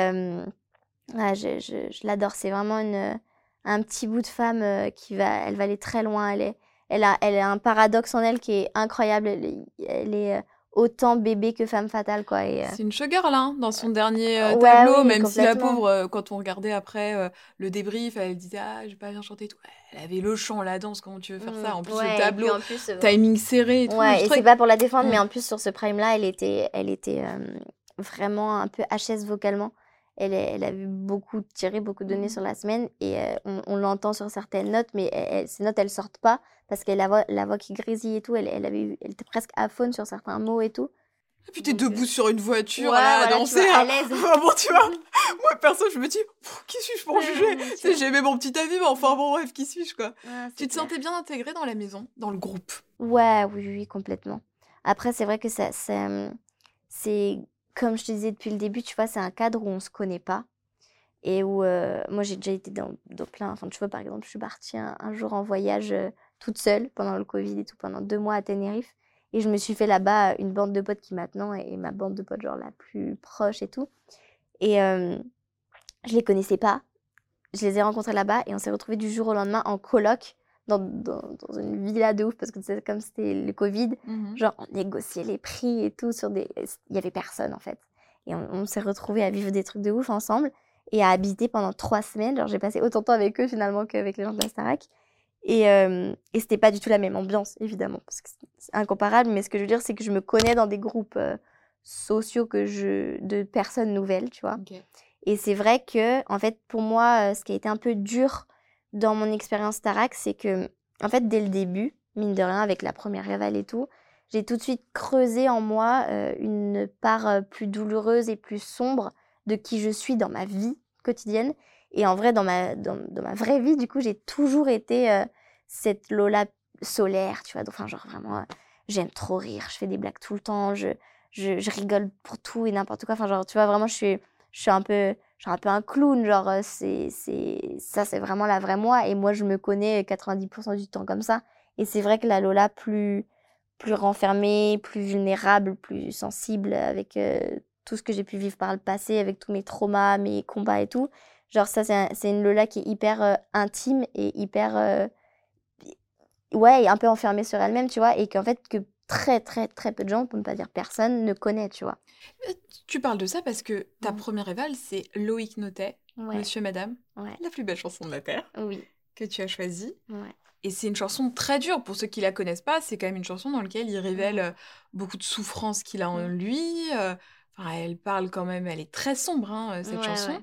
ah, je, je, je l'adore. C'est vraiment une, un petit bout de femme euh, qui va, elle va aller très loin. Elle, est, elle, a, elle a un paradoxe en elle qui est incroyable. Elle, elle est euh, autant bébé que femme fatale quoi. Et, euh, c'est une showgirl hein, dans son dernier tableau même si la pauvre quand on regardait après le débrief elle disait ah j'ai pas bien chanté tout. Elle avait le chant la danse comment tu veux faire ça? En plus le tableau timing serré et tout ouais, et c'est pas pour la défendre mais en plus sur ce prime là elle était elle était vraiment un peu HS vocalement elle, elle a vu beaucoup tiré, beaucoup donné mmh sur la semaine et euh, on, l'entend sur certaines notes, mais elle, ces notes, elles sortent pas parce qu'elle a la voix, la voix qui grésille et tout. Elle, elle, avait, elle était presque aphone sur certains mots et tout. Et puis t'es debout sur une voiture à danser. à l'aise. Ah bon, tu vois, moi perso, je me dis, qui suis-je pour juger? J'ai aimé mon petit avis, mais enfin bon, bref, qui suis-je quoi? Tu te sentais bien intégrée dans la maison, dans le groupe? Ouais, oui, oui, complètement. Après, c'est vrai que ça, c'est comme je te disais depuis le début, tu vois, c'est un cadre où on se connaît pas. Et où euh, moi, j'ai déjà été dans, plein. Enfin, tu vois, par exemple, je suis partie un, jour en voyage euh, toute seule pendant le Covid et tout, pendant deux mois à Tenerife. Et je me suis fait là-bas une bande de potes qui maintenant est ma bande de potes, genre la plus proche et tout. Et euh, je les connaissais pas. Je les ai rencontrés là-bas et on s'est retrouvés du jour au lendemain en coloc dans, dans, une villa de ouf parce que c'est comme c'était le Covid. Mmh genre, on négociait les prix et tout sur des. Il y avait personne en fait. Et on, s'est retrouvés à vivre des trucs de ouf ensemble et à habiter pendant trois semaines. Genre, j'ai passé autant de temps avec eux finalement qu'avec les gens de la Starac. Et, euh, et c'était pas du tout la même ambiance, évidemment, parce que c'est incomparable. Mais ce que je veux dire, c'est que je me connais dans des groupes euh, sociaux que je, de personnes nouvelles, tu vois. Et c'est vrai que, en fait, pour moi, euh, ce qui a été un peu dur dans mon expérience Tarak, c'est que, en fait, dès le début, mine de rien, avec la première révèle et tout, j'ai tout de suite creusé en moi euh, une part euh, plus douloureuse et plus sombre de qui je suis dans ma vie quotidienne. Et en vrai, dans ma, dans, ma vraie vie, du coup, j'ai toujours été euh, cette Lola solaire, tu vois. Enfin, genre vraiment, j'aime trop rire, je fais des blagues tout le temps, je, je, je rigole pour tout et n'importe quoi. Enfin, genre, tu vois, vraiment, je suis, je suis un peu genre un peu un clown, genre euh, c'est ça c'est vraiment la vraie moi et moi je me connais 90% du temps comme ça et c'est vrai que la Lola plus plus renfermée, plus vulnérable, plus sensible avec euh, tout ce que j'ai pu vivre par le passé, avec tous mes traumas, mes combats et tout. Genre ça, c'est une Lola qui est hyper euh, intime et hyper... Euh, ouais, un peu enfermée sur elle-même, tu vois, et qu'en fait, que très, très, très peu de gens, pour ne pas dire personne, ne connaît, tu vois. Tu parles de ça parce que ta mmh. première révale, c'est Loïc Notet, Monsieur, Madame, la plus belle chanson de la Terre, oui. que tu as choisie. Ouais. Et c'est une chanson très dure. Pour ceux qui la connaissent pas, c'est quand même une chanson dans laquelle il révèle euh, beaucoup de souffrances qu'il a en lui. Euh, enfin, elle parle quand même, elle est très sombre, hein, euh, cette chanson.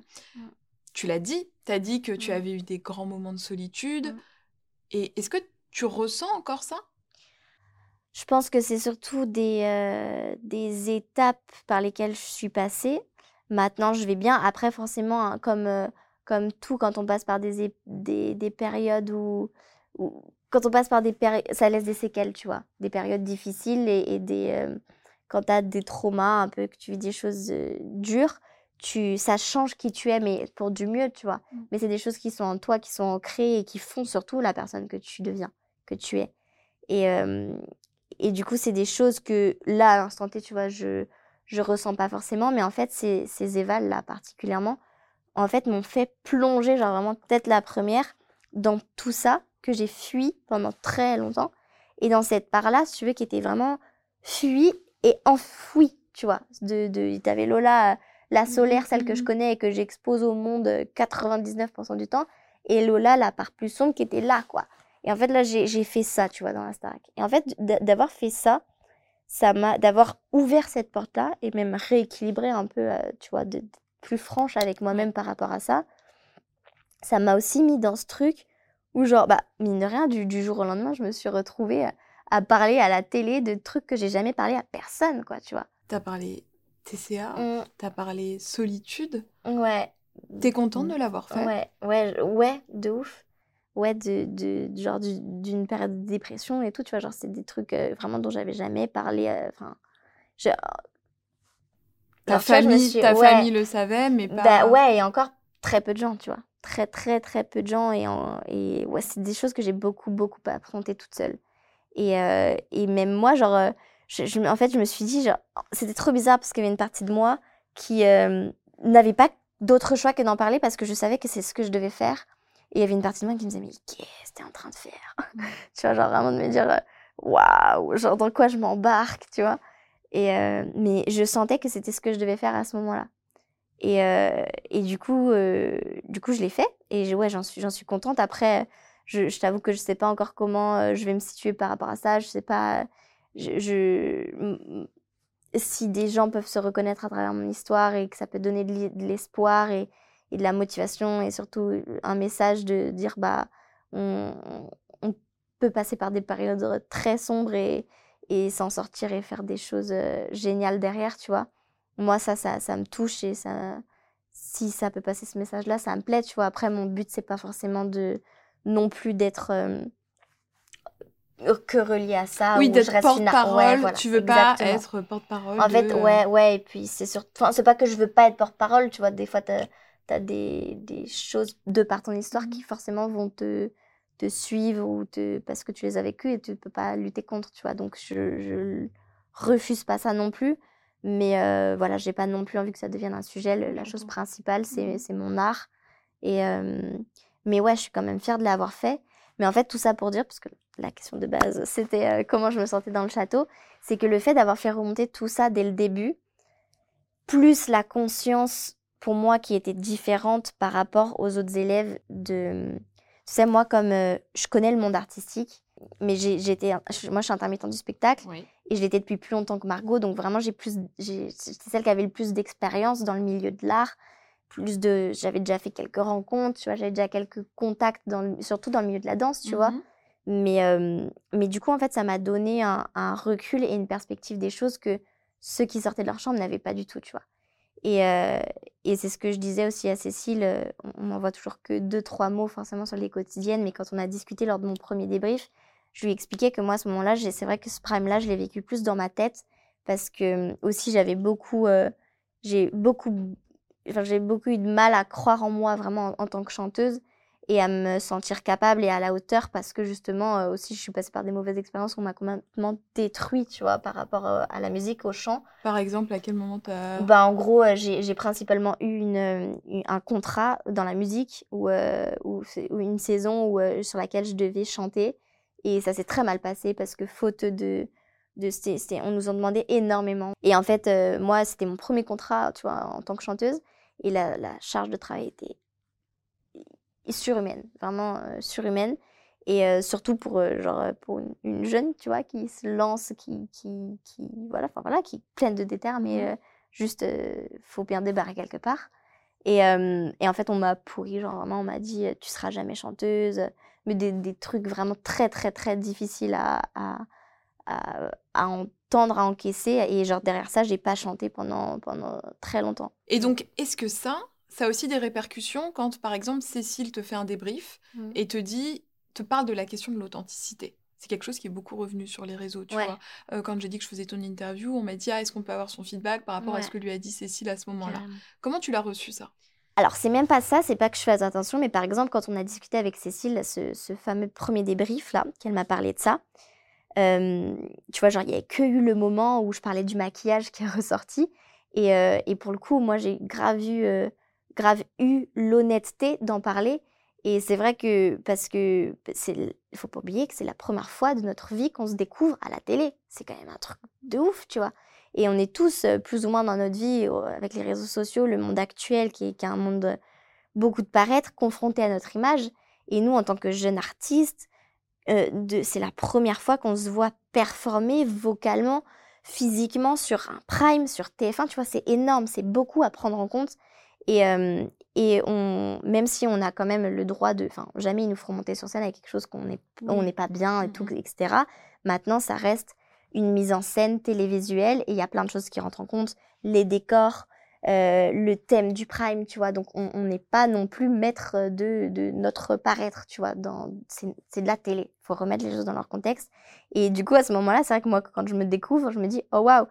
Tu l'as dit, tu as dit que tu avais eu des grands moments de solitude. Et est-ce que tu ressens encore ça? Je pense que c'est surtout des, des étapes par lesquelles je suis passée. Maintenant, je vais bien. Après, forcément, hein, comme, comme tout, quand on passe par des, des, des périodes où quand on passe par des périodes, ça laisse des séquelles, tu vois, des périodes difficiles et, des, euh, quand tu as des traumas, un peu que tu vis des choses euh, dures, tu, ça change qui tu es, mais pour du mieux, tu vois. Mmh. Mais c'est des choses qui sont en toi, qui sont ancrées et qui font surtout la personne que tu deviens, que tu es. Et, et du coup, c'est des choses que là, à l'instant T, tu vois, je je ressens pas forcément, mais en fait, ces, ces évals là particulièrement, en fait, m'ont fait plonger, genre vraiment peut-être la première, dans tout ça que j'ai fui pendant très longtemps. Et dans cette part-là, si tu veux, qui était vraiment fui et enfoui, tu vois. De, de, T'avais Lola, la mmh solaire, celle que je mmh connais et que j'expose au monde 99% du temps. Et Lola, la part plus sombre qui était là, quoi. Et en fait, là, j'ai fait ça, tu vois, dans la Starac. Et en fait, d'avoir fait ça, ça m'a, d'avoir ouvert cette porte-là et même rééquilibré un peu, euh, tu vois, de, plus franche avec moi-même par rapport à ça, ça m'a aussi mis dans ce truc où genre, bah, mine de rien, du, jour au lendemain, je me suis retrouvée à, parler à la télé de trucs que j'ai jamais parlé à personne, quoi, tu vois. T'as parlé TCA, mmh. t'as parlé solitude. Ouais. T'es contente de l'avoir fait? Ouais, ouais, ouais, de ouf. Ouais, de, de, genre d'une période de dépression et tout, tu vois, genre c'est des trucs euh, vraiment dont j'avais jamais parlé. Euh, enfin, ta, famille, ta famille le savait, mais pas. Bah, ouais, et encore très peu de gens, tu vois très très très peu de gens et, et ouais, c'est des choses que j'ai beaucoup beaucoup affrontées toute seule. Et, euh, et même moi, genre, euh, je, en fait, je me suis dit, genre, c'était trop bizarre parce qu'il y avait une partie de moi qui euh, n'avait pas d'autre choix que d'en parler parce que je savais que c'est ce que je devais faire. Et il y avait une partie de moi qui me disait, mais qu'est-ce que t'es en train de faire? Tu vois, genre vraiment de me dire, waouh, genre dans quoi je m'embarque, tu vois? Et, mais je sentais que c'était ce que je devais faire à ce moment-là. Et, euh, et du, coup, euh, du coup, je l'ai fait. Et ouais, j'en suis, suis contente. Après, je, t'avoue que je ne sais pas encore comment euh, je vais me situer par rapport à ça. Je ne sais pas si des gens peuvent se reconnaître à travers mon histoire et que ça peut donner de l'espoir et, et, de la motivation et surtout un message de dire bah on, on peut passer par des périodes très sombres et, et s'en sortir et faire des choses géniales derrière, tu vois moi, ça, ça, ça me touche et ça, si ça peut passer ce message-là, ça me plaît, tu vois. Après, mon but, c'est pas forcément de non plus d'être euh, que relié à ça. Oui, d'être porte-parole. Ouais, tu veux pas être porte-parole. En fait, ouais, ouais. Et puis, c'est surtout. Enfin, c'est pas que je veux pas être porte-parole, tu vois. Des fois, t'as as des, des choses de par ton histoire qui forcément vont te te suivre ou te parce que tu les as vécues et tu peux pas lutter contre, tu vois. Donc, je, je refuse pas ça non plus. Mais euh, voilà, j'ai pas non plus envie que ça devienne un sujet. la chose principale, mmh c'est mon art. Et, mais ouais, je suis quand même fière de l'avoir fait. Mais en fait, tout ça pour dire, parce que la question de base, c'était euh, comment je me sentais dans le château, c'est que le fait d'avoir fait remonter tout ça dès le début, plus la conscience pour moi qui était différente par rapport aux autres élèves de... Tu sais, moi, comme euh, je connais le monde artistique, mais j'étais, moi, je suis intermittente du spectacle et je l'étais depuis plus longtemps que Margot. Donc vraiment, j'ai plus, c'était celle qui avait le plus d'expérience dans le milieu de l'art. Plus de, j'avais déjà fait quelques rencontres, tu vois, j'avais déjà quelques contacts, dans surtout dans le milieu de la danse, tu vois. Mmh mais, mais du coup, en fait, ça m'a donné un, un, recul et une perspective des choses que ceux qui sortaient de leur chambre n'avaient pas du tout, tu vois. Et, et c'est ce que je disais aussi à Cécile, on m'envoie toujours que deux, trois mots forcément sur les quotidiennes, mais quand on a discuté lors de mon premier débrief, je lui expliquais que moi, à ce moment-là, c'est vrai que ce prime-là, je l'ai vécu plus dans ma tête parce que mmh, aussi j'avais beaucoup, euh, j'ai beaucoup, j'ai beaucoup eu de mal à croire en moi vraiment en, tant que chanteuse. Et à me sentir capable et à la hauteur parce que justement euh, aussi je suis passée par des mauvaises expériences on m'a complètement détruit tu vois par rapport euh, à la musique au chant. Par exemple à quel moment tu as bah en gros euh, j'ai principalement eu une, un contrat dans la musique ou, ou, une saison où, sur laquelle je devais chanter et ça s'est très mal passé parce que faute de de on nous en demandait énormément. Et en fait moi c'était mon premier contrat tu vois en tant que chanteuse et la, la charge de travail était surhumaine, vraiment euh, surhumaine. Et euh, surtout pour, euh, genre, pour une, jeune, tu vois, qui se lance, qui, qui, qui voilà, enfin voilà, qui est pleine de déter, mais juste, faut bien débarrer quelque part. Et, et en fait, on m'a pourri, genre vraiment, on m'a dit, tu seras jamais chanteuse, mais des, des, trucs vraiment très, très, très difficiles à, à, à, à entendre, à encaisser. Et genre, derrière ça, j'ai pas chanté pendant, pendant très longtemps. Et donc, est-ce que ça, ça a aussi des répercussions quand, par exemple, Cécile te fait un débrief mmh. et te dit, te parle de la question de l'authenticité. C'est quelque chose qui est beaucoup revenu sur les réseaux, tu vois. Euh, quand j'ai dit que je faisais ton interview, on m'a dit, ah, est-ce qu'on peut avoir son feedback par rapport à ce que lui a dit Cécile à ce moment-là? Comment tu l'as reçu, ça? Alors, c'est même pas ça, c'est pas que je fais attention, mais par exemple, quand on a discuté avec Cécile, ce, fameux premier débrief, là, qu'elle m'a parlé de ça, tu vois, genre, il n'y a que eu le moment où je parlais du maquillage qui est ressorti. Et, euh, et pour le coup, moi, j'ai grave eu euh, grave eu l'honnêteté d'en parler. Et c'est vrai que, parce que il faut pas oublier que c'est la première fois de notre vie qu'on se découvre à la télé. C'est quand même un truc de ouf, tu vois. Et on est tous, euh, plus ou moins dans notre vie, avec les réseaux sociaux, le monde actuel, qui est, un monde beaucoup de paraître, confronté à notre image. Et nous, en tant que jeunes artistes, euh, c'est la première fois qu'on se voit performer vocalement, physiquement sur un prime, sur TF1. Tu vois, c'est énorme, c'est beaucoup à prendre en compte. Et, et on, même si on a quand même le droit de. Enfin, jamais ils nous feront monter sur scène avec quelque chose qu'on n'est on n'est pas bien et tout, etc. Maintenant, ça reste une mise en scène télévisuelle et il y a plein de choses qui rentrent en compte. Les décors, euh, le thème du prime, tu vois. Donc, on n'est pas non plus maître de, de notre paraître, tu vois. C'est de la télé. Il faut remettre les choses dans leur contexte. Et du coup, à ce moment-là, c'est vrai que moi, quand je me découvre, je me dis, oh waouh,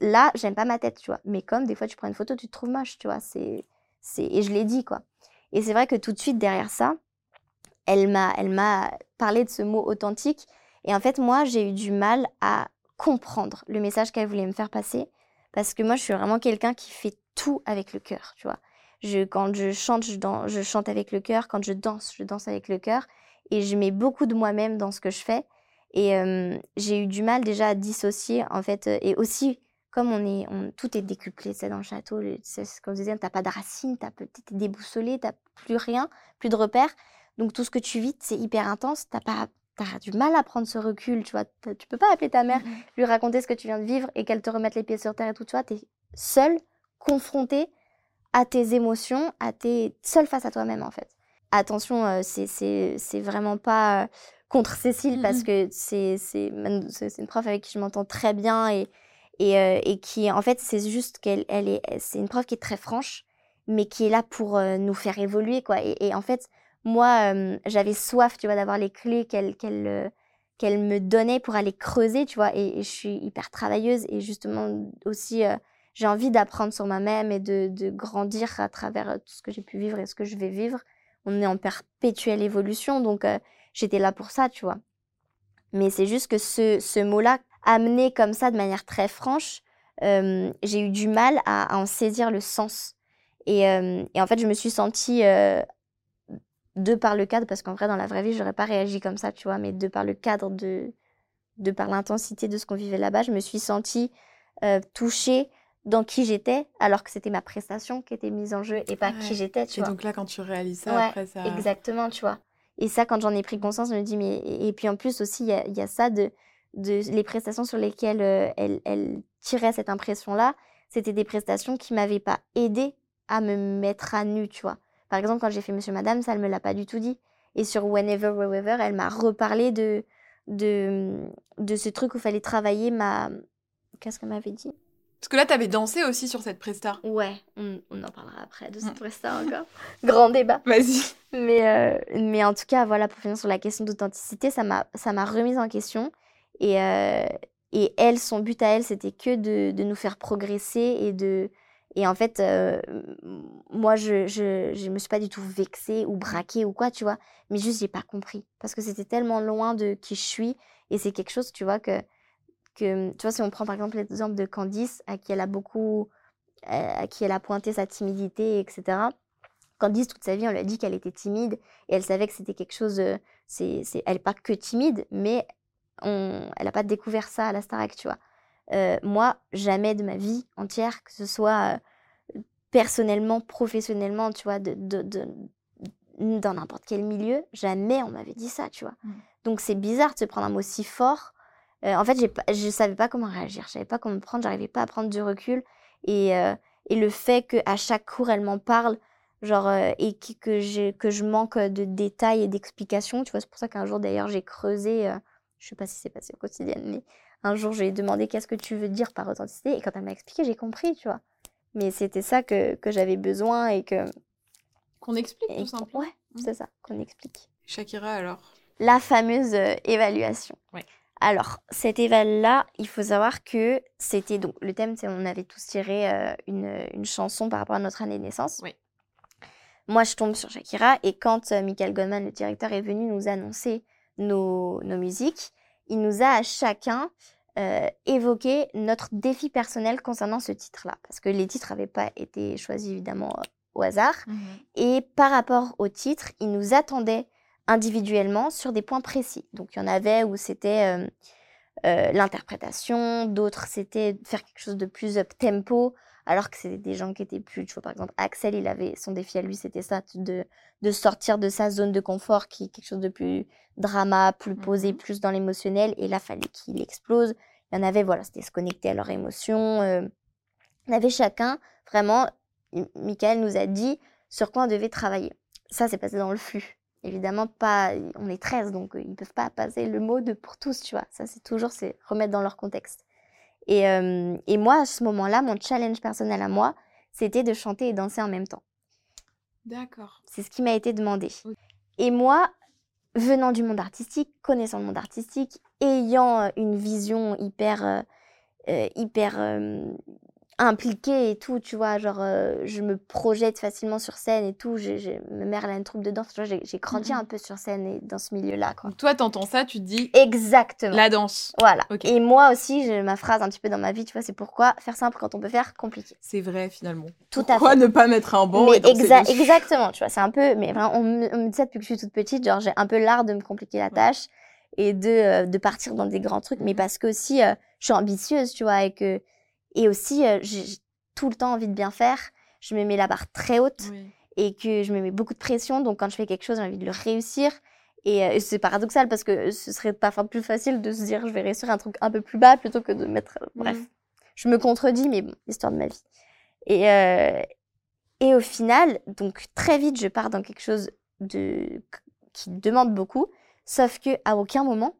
là, j'aime pas ma tête, tu vois. Mais comme des fois, tu prends une photo, tu te trouves moche, tu vois. C'est, et je l'ai dit, quoi. Et c'est vrai que tout de suite derrière ça, elle m'a, elle m'a parlé de ce mot authentique. Et en fait, moi, j'ai eu du mal à comprendre le message qu'elle voulait me faire passer. Parce que moi, je suis vraiment quelqu'un qui fait tout avec le cœur, tu vois. Je, quand je chante, je, je chante avec le cœur. Quand je danse, je danse avec le cœur. Et je mets beaucoup de moi-même dans ce que je fais. Et j'ai eu du mal déjà à dissocier, en fait. et aussi, comme on est, tout est décuplé, c'est dans le château, c'est ce qu'on disait, t'as pas de racines, t'as peut-être déboussolé, t'as plus rien, plus de repères. Donc tout ce que tu vis, c'est hyper intense, t'as pas, as du mal à prendre ce recul, tu vois. Tu peux pas appeler ta mère, mmh lui raconter ce que tu viens de vivre et qu'elle te remette les pieds sur terre et tout, tu vois. T'es seul, confronté à tes émotions, à tes seul face à toi-même en fait. Attention, c'est vraiment pas contre Cécile parce mmh que c'est une prof avec qui je m'entends très bien et, et, euh, et qui, en fait, c'est juste qu'elle elle est, c'est une prof qui est très franche, mais qui est là pour euh, nous faire évoluer, quoi. Et, en fait, moi, j'avais soif, tu vois, d'avoir les clés qu'elle qu'elle euh, qu'elle me donnait pour aller creuser, tu vois. Et, je suis hyper travailleuse et justement aussi, j'ai envie d'apprendre sur moi-même et de, de, grandir à travers tout ce que j'ai pu vivre et ce que je vais vivre. On est en perpétuelle évolution, donc j'étais là pour ça, tu vois. Mais c'est juste que ce, ce mot-là, amené comme ça de manière très franche, euh, j'ai eu du mal à, en saisir le sens. Et, euh, et, en fait, je me suis sentie, euh, de par le cadre, parce qu'en vrai, dans la vraie vie, j'aurais pas réagi comme ça, tu vois, mais de par le cadre, de, de par l'intensité de ce qu'on vivait là-bas, je me suis sentie touchée dans qui j'étais, alors que c'était ma prestation qui était mise en jeu et pas qui j'étais, tu et vois. donc là, quand tu réalises ça, après ça... Exactement, tu vois. Et ça, quand j'en ai pris conscience, je me dis, mais. Et puis en plus aussi, il y a, ça de. Les prestations sur lesquelles euh, elle, tirait cette impression-là, c'était des prestations qui m'avaient pas aidé à me mettre à nu, tu vois. Par exemple, quand j'ai fait Monsieur Madame, ça, elle me l'a pas du tout dit. Et sur Whenever, Wherever, elle m'a reparlé de, de ce truc où il fallait travailler ma. Qu'est-ce qu'elle m'avait dit? Parce que là, tu avais dansé aussi sur cette presta. Ouais, on, en parlera après de cette mm. presta encore. Grand débat. Vas-y. Mais, euh, mais en tout cas, voilà, pour finir sur la question d'authenticité, ça m'a remise en question. Et, euh, et elle, son but à elle, c'était que de, de, nous faire progresser et de, Et en fait, euh, moi, je, je, je me suis pas du tout vexée ou braquée ou quoi, tu vois. Mais juste, j'ai pas compris. Parce que c'était tellement loin de qui je suis. Et c'est quelque chose, tu vois, que, que, tu vois, si on prend par exemple l'exemple de Candice, à qui elle a beaucoup, à qui elle a pointé sa timidité, etc. Candice, toute sa vie, on lui a dit qu'elle était timide et elle savait que c'était quelque chose. c'est, c'est, elle n'est pas que timide, mais on, elle n'a pas découvert ça à la Starac, tu vois. Euh, moi, jamais de ma vie entière, que ce soit euh, personnellement, professionnellement, tu vois, de, de, de dans n'importe quel milieu, jamais on m'avait dit ça, tu vois. Mmh. Donc c'est bizarre de se prendre un mot si fort. Euh, en fait, je ne savais pas comment réagir, je savais pas comment me prendre, j'arrivais pas à prendre du recul. Et, et le fait qu'à chaque cours, elle m'en parle, genre, et que, que, je, que je manque de détails et d'explications, tu vois, c'est pour ça qu'un jour d'ailleurs j'ai creusé, je sais pas si c'est passé au quotidien, mais un jour, j'ai demandé qu'est-ce que tu veux dire par authenticité. Et quand elle m'a expliqué, j'ai compris, tu vois. Mais c'était ça que, que j'avais besoin et que. Qu'on explique, tout simplement. Ouais, mmh. c'est ça, qu'on explique. Shakira, alors? La fameuse euh, évaluation. Ouais. Alors, cette éval-là, il faut savoir que c'était donc le thème, c'est on avait tous tiré euh, une, une, chanson par rapport à notre année de naissance. Oui. Moi, je tombe sur Shakira et quand euh, Michael Goldman, le directeur, est venu nous annoncer nos, nos musiques, il nous a à chacun euh, évoqué notre défi personnel concernant ce titre-là. Parce que les titres n'avaient pas été choisis évidemment au hasard. Mmh Et par rapport au titre, il nous attendait individuellement sur des points précis. Donc il y en avait où c'était euh, l'interprétation, d'autres c'était faire quelque chose de plus up tempo, alors que c'était des gens qui étaient plus, tu vois, par exemple, Axel, il avait son défi à lui, c'était ça, de, de sortir de sa zone de confort, qui est quelque chose de plus drama, plus posé, mmh plus dans l'émotionnel, et là, fallait qu'il explose. Il y en avait, voilà, c'était se connecter à leurs émotions. Euh. On avait chacun, vraiment, Michael nous a dit sur quoi on devait travailler. Ça, c'est passé dans le flux. Évidemment, pas, on est 13, donc euh, ils ne peuvent pas passer le mot de pour tous, tu vois. Ça, c'est toujours, c'est remettre dans leur contexte. Et, euh, et moi, à ce moment-là, mon challenge personnel à moi, c'était de chanter et danser en même temps. D'accord. C'est ce qui m'a été demandé. Et moi, venant du monde artistique, connaissant le monde artistique, ayant euh, une vision hyper, euh, hyper impliquée et tout, tu vois, genre euh, je me projette facilement sur scène et tout. J'ai, ma mère elle a une troupe de danse, tu vois, j'ai, grandi mmh un peu sur scène et dans ce milieu-là. Quoi. Donc toi, t'entends ça, tu te dis exactement la danse. Voilà. Et moi aussi, j'ai ma phrase un petit peu dans ma vie, tu vois, c'est pourquoi faire simple quand on peut faire compliqué. C'est vrai finalement. Tout pourquoi à fait. ne pas mettre un banc mais et danser Exactement, tu vois, c'est un peu, mais on, me, dit ça depuis que je suis toute petite, genre j'ai un peu l'art de me compliquer la tâche et de, euh, de partir dans des grands trucs, mais mmh parce que aussi euh, je suis ambitieuse, tu vois, et que et aussi j'ai tout le temps envie de bien faire. Je me mets la barre très haute et que je me mets beaucoup de pression. Donc, quand je fais quelque chose, j'ai envie de le réussir. Et euh, c'est paradoxal parce que ce serait parfois plus facile de se dire je vais réussir un truc un peu plus bas plutôt que de mettre. Euh, bref, je me contredis, mais bon, histoire de ma vie. Et, euh, et au final, donc très vite, je pars dans quelque chose de, qui demande beaucoup. Sauf que à aucun moment,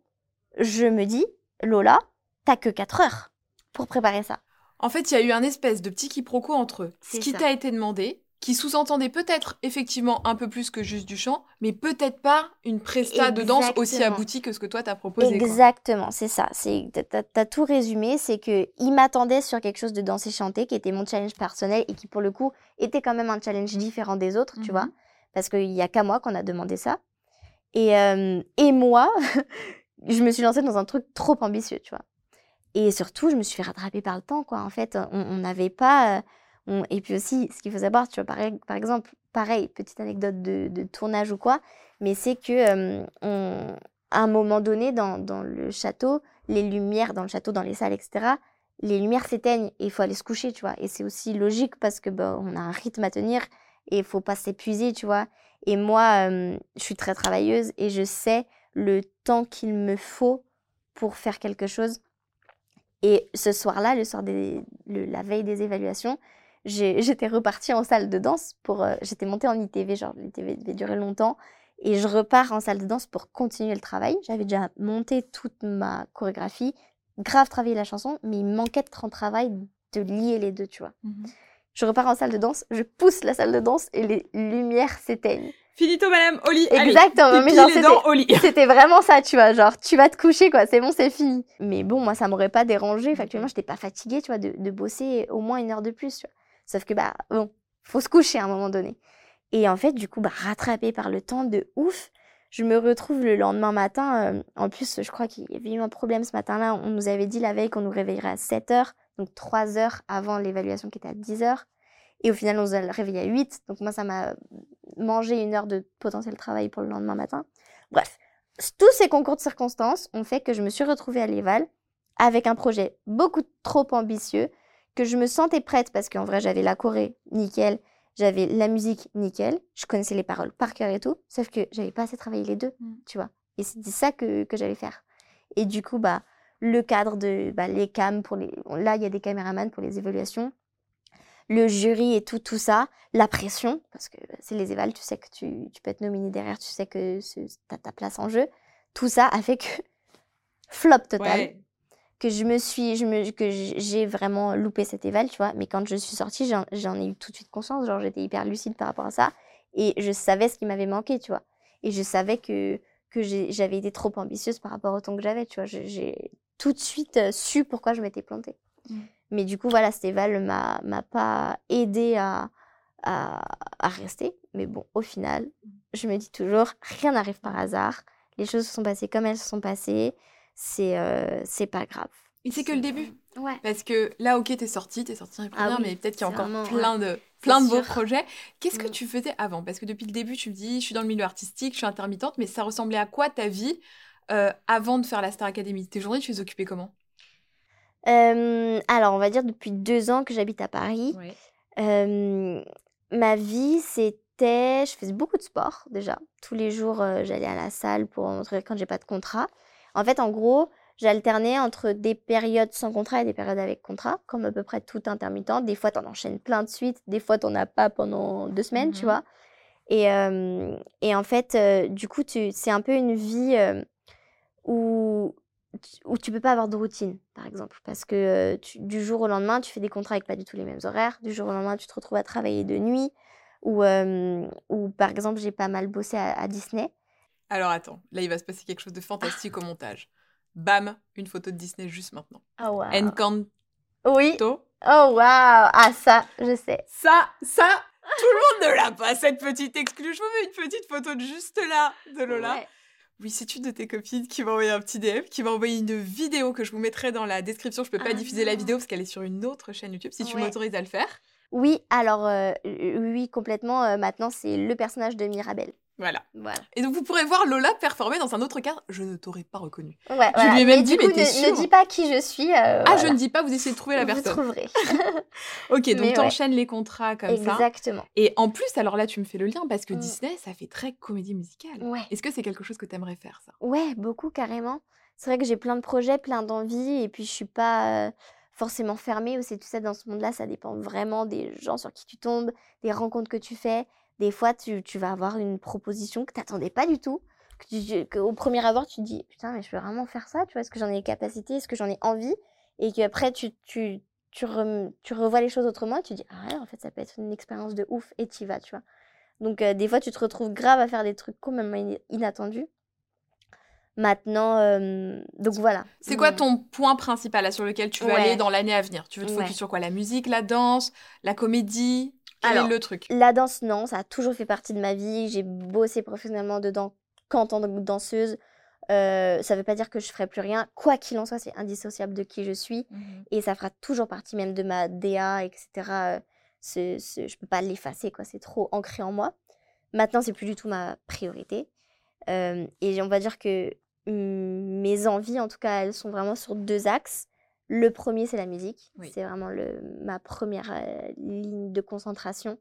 je me dis Lola, t'as que 4 heures pour préparer ça. En fait, il y a eu un espèce de petit quiproquo entre eux. Ce qui t'a été demandé, qui sous-entendait peut-être effectivement un peu plus que juste du chant, mais peut-être pas une presta de danse aussi aboutie que ce que toi t'as proposé. Exactement, c'est ça. C'est t'as as tout résumé, c'est que il m'attendait sur quelque chose de danser chanter qui était mon challenge personnel et qui pour le coup était quand même un challenge différent des autres, tu vois, mhm. parce qu'il y a qu'à moi qu'on a demandé ça. Et euh, et moi, je me suis lancée dans un truc trop ambitieux, tu vois. Et surtout, je me suis fait rattraper par le temps, quoi. En fait, on n'avait pas. Euh, et puis aussi, ce qu'il faut savoir, tu vois, par, exemple, pareil, petite anecdote de, tournage ou quoi, mais c'est que on, à un moment donné, dans, dans, le château, les lumières dans le château, dans les salles, etc., les lumières s'éteignent et il faut aller se coucher, tu vois. Et c'est aussi logique parce que bah, on a un rythme à tenir et il faut pas s'épuiser, tu vois. Et moi, je suis très travailleuse et je sais le temps qu'il me faut pour faire quelque chose et ce soir-là, le soir de la veille des évaluations, j'étais repartie en salle de danse pour. Euh, j'étais montée en ITV, genre l'ITV devait durer longtemps, et je repars en salle de danse pour continuer le travail. J'avais déjà monté toute ma chorégraphie, grave travaillé la chanson, mais il manquait de travail de lier les deux, tu vois. Mmh je repars en salle de danse, je pousse la salle de danse et les lumières s'éteignent. Finito, madame, au lit. Exactement, mais genre, c'était, c'était vraiment ça, tu vois. Genre, tu vas te coucher, quoi. C'est bon, c'est fini. Mais bon, moi, ça m'aurait pas dérangé. Factuellement, j'étais pas fatiguée, tu vois, de, de, bosser au moins une heure de plus, tu vois. Sauf que, bah, bon, faut se coucher à un moment donné. Et en fait, du coup, bah, rattrapée par le temps de ouf, je me retrouve le lendemain matin. euh, en plus, je crois qu'il y avait eu un problème ce matin-là. On nous avait dit la veille qu'on nous réveillerait à 7 heures, donc 3 heures avant l'évaluation qui était à 10 heures. Et au final, on nous a réveillé à 8. Donc moi, ça m'a mangé une heure de potentiel travail pour le lendemain matin. Bref, tous ces concours de circonstances ont fait que je me suis retrouvée à l'Eval avec un projet beaucoup trop ambitieux, que je me sentais prête parce qu'en vrai, j'avais la choré, nickel, j'avais la musique, nickel, je connaissais les paroles par cœur et tout, sauf que j'avais pas assez travaillé les deux, Mm. tu vois. Et c'était ça que, que j'allais faire. Et du coup, bah, le cadre de bah, les cams pour les. Là, il y a des caméramans pour les évaluations. Le jury et tout, tout ça. La pression, parce que c'est les évals, tu sais que tu, tu peux être nominé derrière, tu sais que tu as ta place en jeu. Tout ça a fait que flop total Ouais. que je me suis je me que j'ai vraiment loupé cet éval tu vois mais quand je suis sortie j'en ai eu tout de suite conscience genre j'étais hyper lucide par rapport à ça et je savais ce qui m'avait manqué tu vois et je savais que que j'avais été trop ambitieuse par rapport au temps que j'avais tu vois j'ai tout de suite euh, su pourquoi je m'étais plantée Mm. Mais du coup voilà cet éval m'a m'a pas aidé à, à à rester. Mais bon au final je me dis toujours rien n'arrive par hasard. Les choses se sont passées comme elles se sont passées. C'est euh, c'est pas grave. Et c'est que le début. Ouais. Parce que là, ok, t'es sorti, t'es sorti un peu Ah oui, mais peut-être qu'il y a encore vraiment- plein de, plein de beaux projets. Qu'est-ce que Mm. tu faisais avant? Parce que depuis le début, tu me dis, je suis dans le milieu artistique, je suis intermittente, mais ça ressemblait à quoi ta vie euh, avant de faire la Star Academy? Tes journées, tu les occupais comment? Euh, alors, on va dire depuis deux ans que j'habite à Paris. Euh, ma vie, c'était. Je faisais beaucoup de sport déjà. Tous les jours, euh, j'allais à la salle pour montrer quand j'ai pas de contrat. En fait, en gros, j'alternais entre des périodes sans contrat et des périodes avec contrat, comme à peu près tout intermittent. Des fois, t'en enchaînes plein de suite. Des fois, t'en as pas pendant deux semaines, tu Mhm. vois. Et, euh, et en fait, euh, du coup, c'est un peu une vie euh, où, où tu peux pas avoir de routine, par exemple. Parce que tu- du jour au lendemain, tu fais des contrats avec pas du tout les mêmes horaires. Du jour au lendemain, tu te retrouves à travailler de nuit. Ou, euh, ou par exemple, j'ai pas mal bossé à, à Disney. Alors attends, là, il va se passer quelque chose de fantastique au montage. Bam, une photo de Disney juste maintenant. Oh, wow. Encanto. Oui. Oh, wow. Ah, ça, je sais. Ça, ça, tout le monde ne l'a pas, cette petite exclue. Je vous mets une petite photo de juste là, de Lola. Ouais. Oui, c'est une de tes copines qui m'a envoyé un petit DM, qui m'a envoyé une vidéo que je vous mettrai dans la description. Je peux pas Ah diffuser la vidéo parce qu'elle est sur une autre chaîne YouTube, si tu Ouais. m'autorises à le faire. Oui, alors, euh, oui, complètement. euh, maintenant, c'est le personnage de Mirabelle. Voilà. Voilà. Et donc vous pourrez voir Lola performer dans un autre cadre. Je ne t'aurais pas reconnu. Ouais, Je voilà. lui ai même mais dit, mais t'es ne, ne dis pas qui je suis. euh, Ah, voilà. je ne dis pas, vous essayez de trouver la Vous personne. trouverez. Ok, donc Mais ouais. t'enchaînes les contrats comme ça. Exactement. Et en plus, alors là, tu me fais le lien parce que Mm. Disney, ça fait très comédie musicale. Ouais. Est-ce que c'est quelque chose que t'aimerais faire, ça? Ouais, beaucoup carrément. C'est vrai que j'ai plein de projets, plein d'envies, et puis je suis pas euh, forcément fermée aussi. Tu sais, dans ce monde-là, ça dépend vraiment des gens sur qui tu tombes, des rencontres que tu fais. Des fois, tu, tu vas avoir une proposition que t'attendais pas du tout. Que tu, que au premier abord, tu te dis Putain, mais je veux vraiment faire ça, tu vois, est-ce que j'en ai les capacités, est-ce que j'en ai envie? Et qu'après, tu, tu, tu, tu revois les choses autrement, et tu dis Ah ouais, en fait, ça peut être une expérience de ouf, et tu vas, tu vois. Donc, euh, des fois, tu te retrouves grave à faire des trucs complètement in- inattendus. Maintenant, euh, donc voilà. C'est quoi Mon- ton point principal là, sur lequel tu veux Ouais. aller dans l'année à venir? Tu veux te Ouais. focus sur quoi? La musique, la danse, la comédie? Quel Alors, est le truc? La danse, non, ça a toujours fait partie de ma vie. J'ai bossé professionnellement dedans qu'en tant que danseuse. Euh, ça veut pas dire que je ferai plus rien. Quoi qu'il en soit, c'est indissociable de qui je suis. Mhm. Et ça fera toujours partie même de ma DA, etc. Je peux pas l'effacer, quoi. C'est trop ancré en moi. Maintenant, c'est plus du tout ma priorité. Euh, et on va dire que mes envies, en tout cas, elles sont vraiment sur deux axes. Le premier, c'est la musique. Oui. C'est vraiment le, ma première euh, ligne de concentration.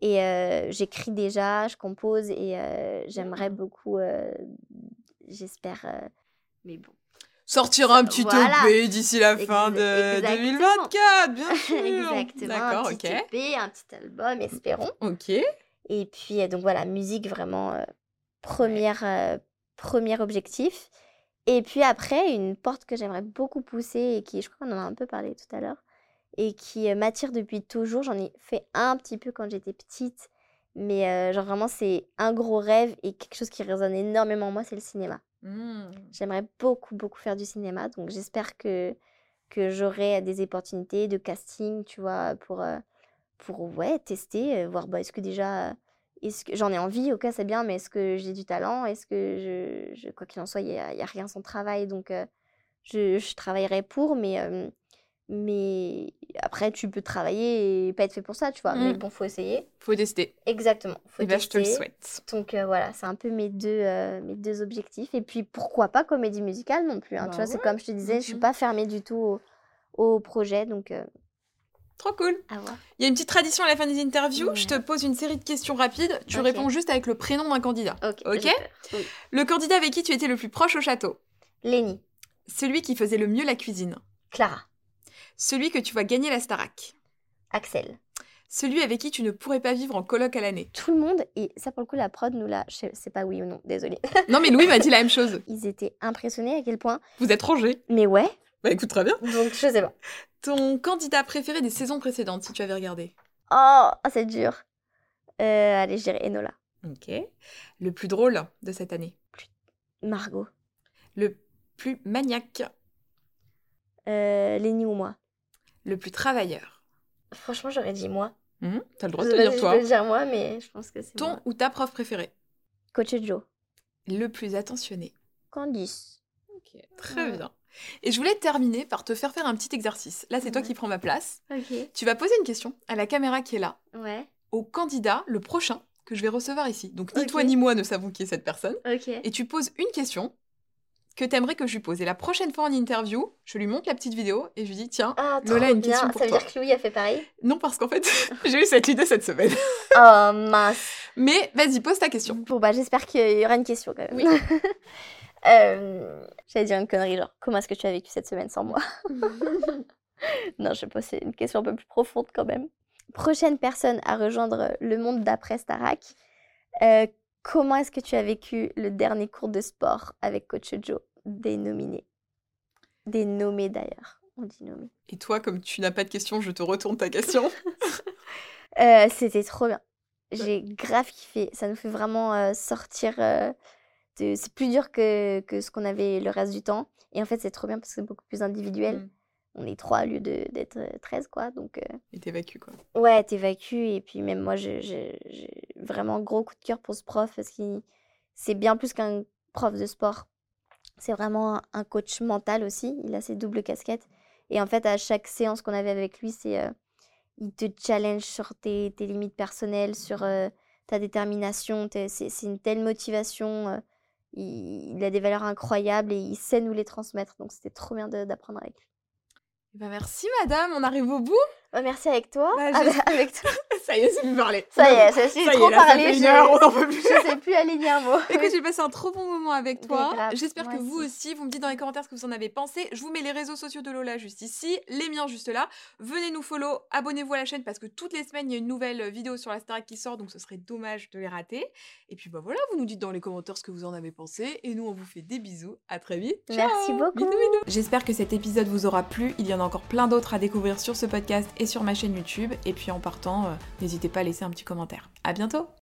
Et euh, j'écris déjà, je compose et euh, j'aimerais Mmh. beaucoup, j'espère. mais bon. Sortir un petit Voilà. EP d'ici la Ex- fin de exactement. 2024, bien sûr Exactement. D'accord, un ok. petit EP, un petit album, espérons. Ok. Et puis, donc voilà, musique vraiment première, premier objectif. Et puis après, une porte que j'aimerais beaucoup pousser et qui, je crois qu'on en a un peu parlé tout à l'heure, et qui euh, m'attire depuis toujours. J'en ai fait un petit peu quand j'étais petite, mais euh, genre vraiment, c'est un gros rêve et quelque chose qui résonne énormément en moi, c'est le cinéma. Hmm. J'aimerais beaucoup, beaucoup faire du cinéma. Donc j'espère que, que j'aurai des opportunités de casting, tu vois, pour, euh, pour ouais, tester, voir bah, est-ce que déjà est-ce que j'en ai envie, ok, c'est bien, mais est-ce que j'ai du talent? Est-ce que je, quoi qu'il en soit, il n'y a, a, rien sans travail, donc je, je, travaillerai pour, mais, mais après, tu peux travailler et pas être fait pour ça, tu vois. Mais mmh. bon, faut essayer. Faut tester. Exactement. Faut et eh ben, je te le souhaite. Donc voilà, c'est un peu mes deux, mes deux objectifs. Et puis pourquoi pas comédie musicale non plus, hein, tu bah vois, c'est comme je te disais, je suis mmh pas fermée du tout au, au projet, donc Trop cool. Il y a une petite tradition à la fin des interviews. Je te pose une série de questions rapides. Tu réponds juste avec le prénom d'un candidat. Ok. Le candidat avec qui tu étais le plus proche au château? Lenny. Celui qui faisait le mieux la cuisine Clara. Celui que tu vois gagner la Starac Axel. Celui avec qui tu ne pourrais pas vivre en coloc à l'année Tout le monde, et ça pour le coup, la prod nous l'a. Je sais pas oui ou non, désolé. non, mais Louis m'a dit la même chose. Ils étaient impressionnés à quel point. Vous êtes rangés. Mais ouais. Bah écoute, très bien. Donc je sais pas. Ton candidat préféré des saisons précédentes, si tu avais regardé Oh, c'est dur. Euh, allez, je dirais Enola. Ok. Le plus drôle de cette année Margot. Le plus maniaque euh, Lénie ou moi Le plus travailleur Franchement, j'aurais dit moi. Mmh, T'as le droit de dire toi. Je peux dire moi, mais je pense que c'est Ton ou ta prof préférée Coach Joe. Le plus attentionné Candice. Ok, très bien. Et je voulais terminer par te faire faire un petit exercice. Là, c'est toi qui prends ma place. Tu vas poser une question à la caméra qui est là. Ouais. Au candidat, le prochain, que je vais recevoir ici. Donc, ni toi ni moi ne savons qui est cette personne. Ok. Et tu poses une question que t'aimerais que je lui pose. Et la prochaine fois en interview, je lui montre la petite vidéo et je lui dis tiens, ah, Lola a une question pour Ça veut dire que Louis a fait pareil? Non, parce qu'en fait, j'ai eu cette idée cette semaine. oh mince. Mais vas-y, pose ta question. Bon, bah j'espère qu'il y aura une question quand même. Oui. Euh, j'allais dire une connerie, genre, comment est-ce que tu as vécu cette semaine sans moi? Non, je pas, c'est une question un peu plus profonde quand même. Prochaine personne à rejoindre le monde d'après Starak. Euh, comment est-ce que tu as vécu le dernier cours de sport avec Coach Joe? Dénominé. Dénommé d'ailleurs. On dit nommé. Et toi, comme tu n'as pas de question, je te retourne ta question. Euh, c'était trop bien. J'ai grave kiffé. Ça nous fait vraiment sortir c'est plus dur que, que ce qu'on avait le reste du temps. Et en fait, c'est trop bien parce que c'est beaucoup plus individuel. Mmh. On est trois au lieu d'être 13, quoi. Donc, euh... Et t'évacues, quoi. Ouais, t'évacues. Et puis, même moi, j'ai vraiment gros coup de cœur pour ce prof parce que c'est bien plus qu'un prof de sport. C'est vraiment un coach mental aussi. Il a ses doubles casquettes. Et en fait, à chaque séance qu'on avait avec lui, c'est. Euh, il te challenge sur tes, tes limites personnelles, sur euh, ta détermination. C'est une telle motivation il, a des valeurs incroyables et il sait nous les transmettre. Donc c'était trop bien d'apprendre avec lui. Eh ben, merci madame, on arrive au bout. Bah, merci avec toi. Bah, avec toi. ça y est, c'est plus parler. Ça y est, ça c'est trop parlé. Ça une heure, on n'en peut plus. Je sais plus aligner un mot. Écoute, j'ai passé un trop bon moment avec toi. J'espère que vous aussi, vous me dites dans les commentaires ce que vous en avez pensé. Je vous mets les réseaux sociaux de Lola juste ici, les miens juste là. Venez nous follow, abonnez-vous à la chaîne parce que toutes les semaines, il y a une nouvelle vidéo sur la Starac qui sort, donc ce serait dommage de les rater. Et puis bah voilà, vous nous dites dans les commentaires ce que vous en avez pensé. Et nous, on vous fait des bisous. À très vite. Merci beaucoup. J'espère que cet épisode vous aura plu. Il y en a encore plein d'autres à découvrir sur ce podcast et sur ma chaîne YouTube. Et puis en partant, euh, n'hésitez pas à laisser un petit commentaire. À bientôt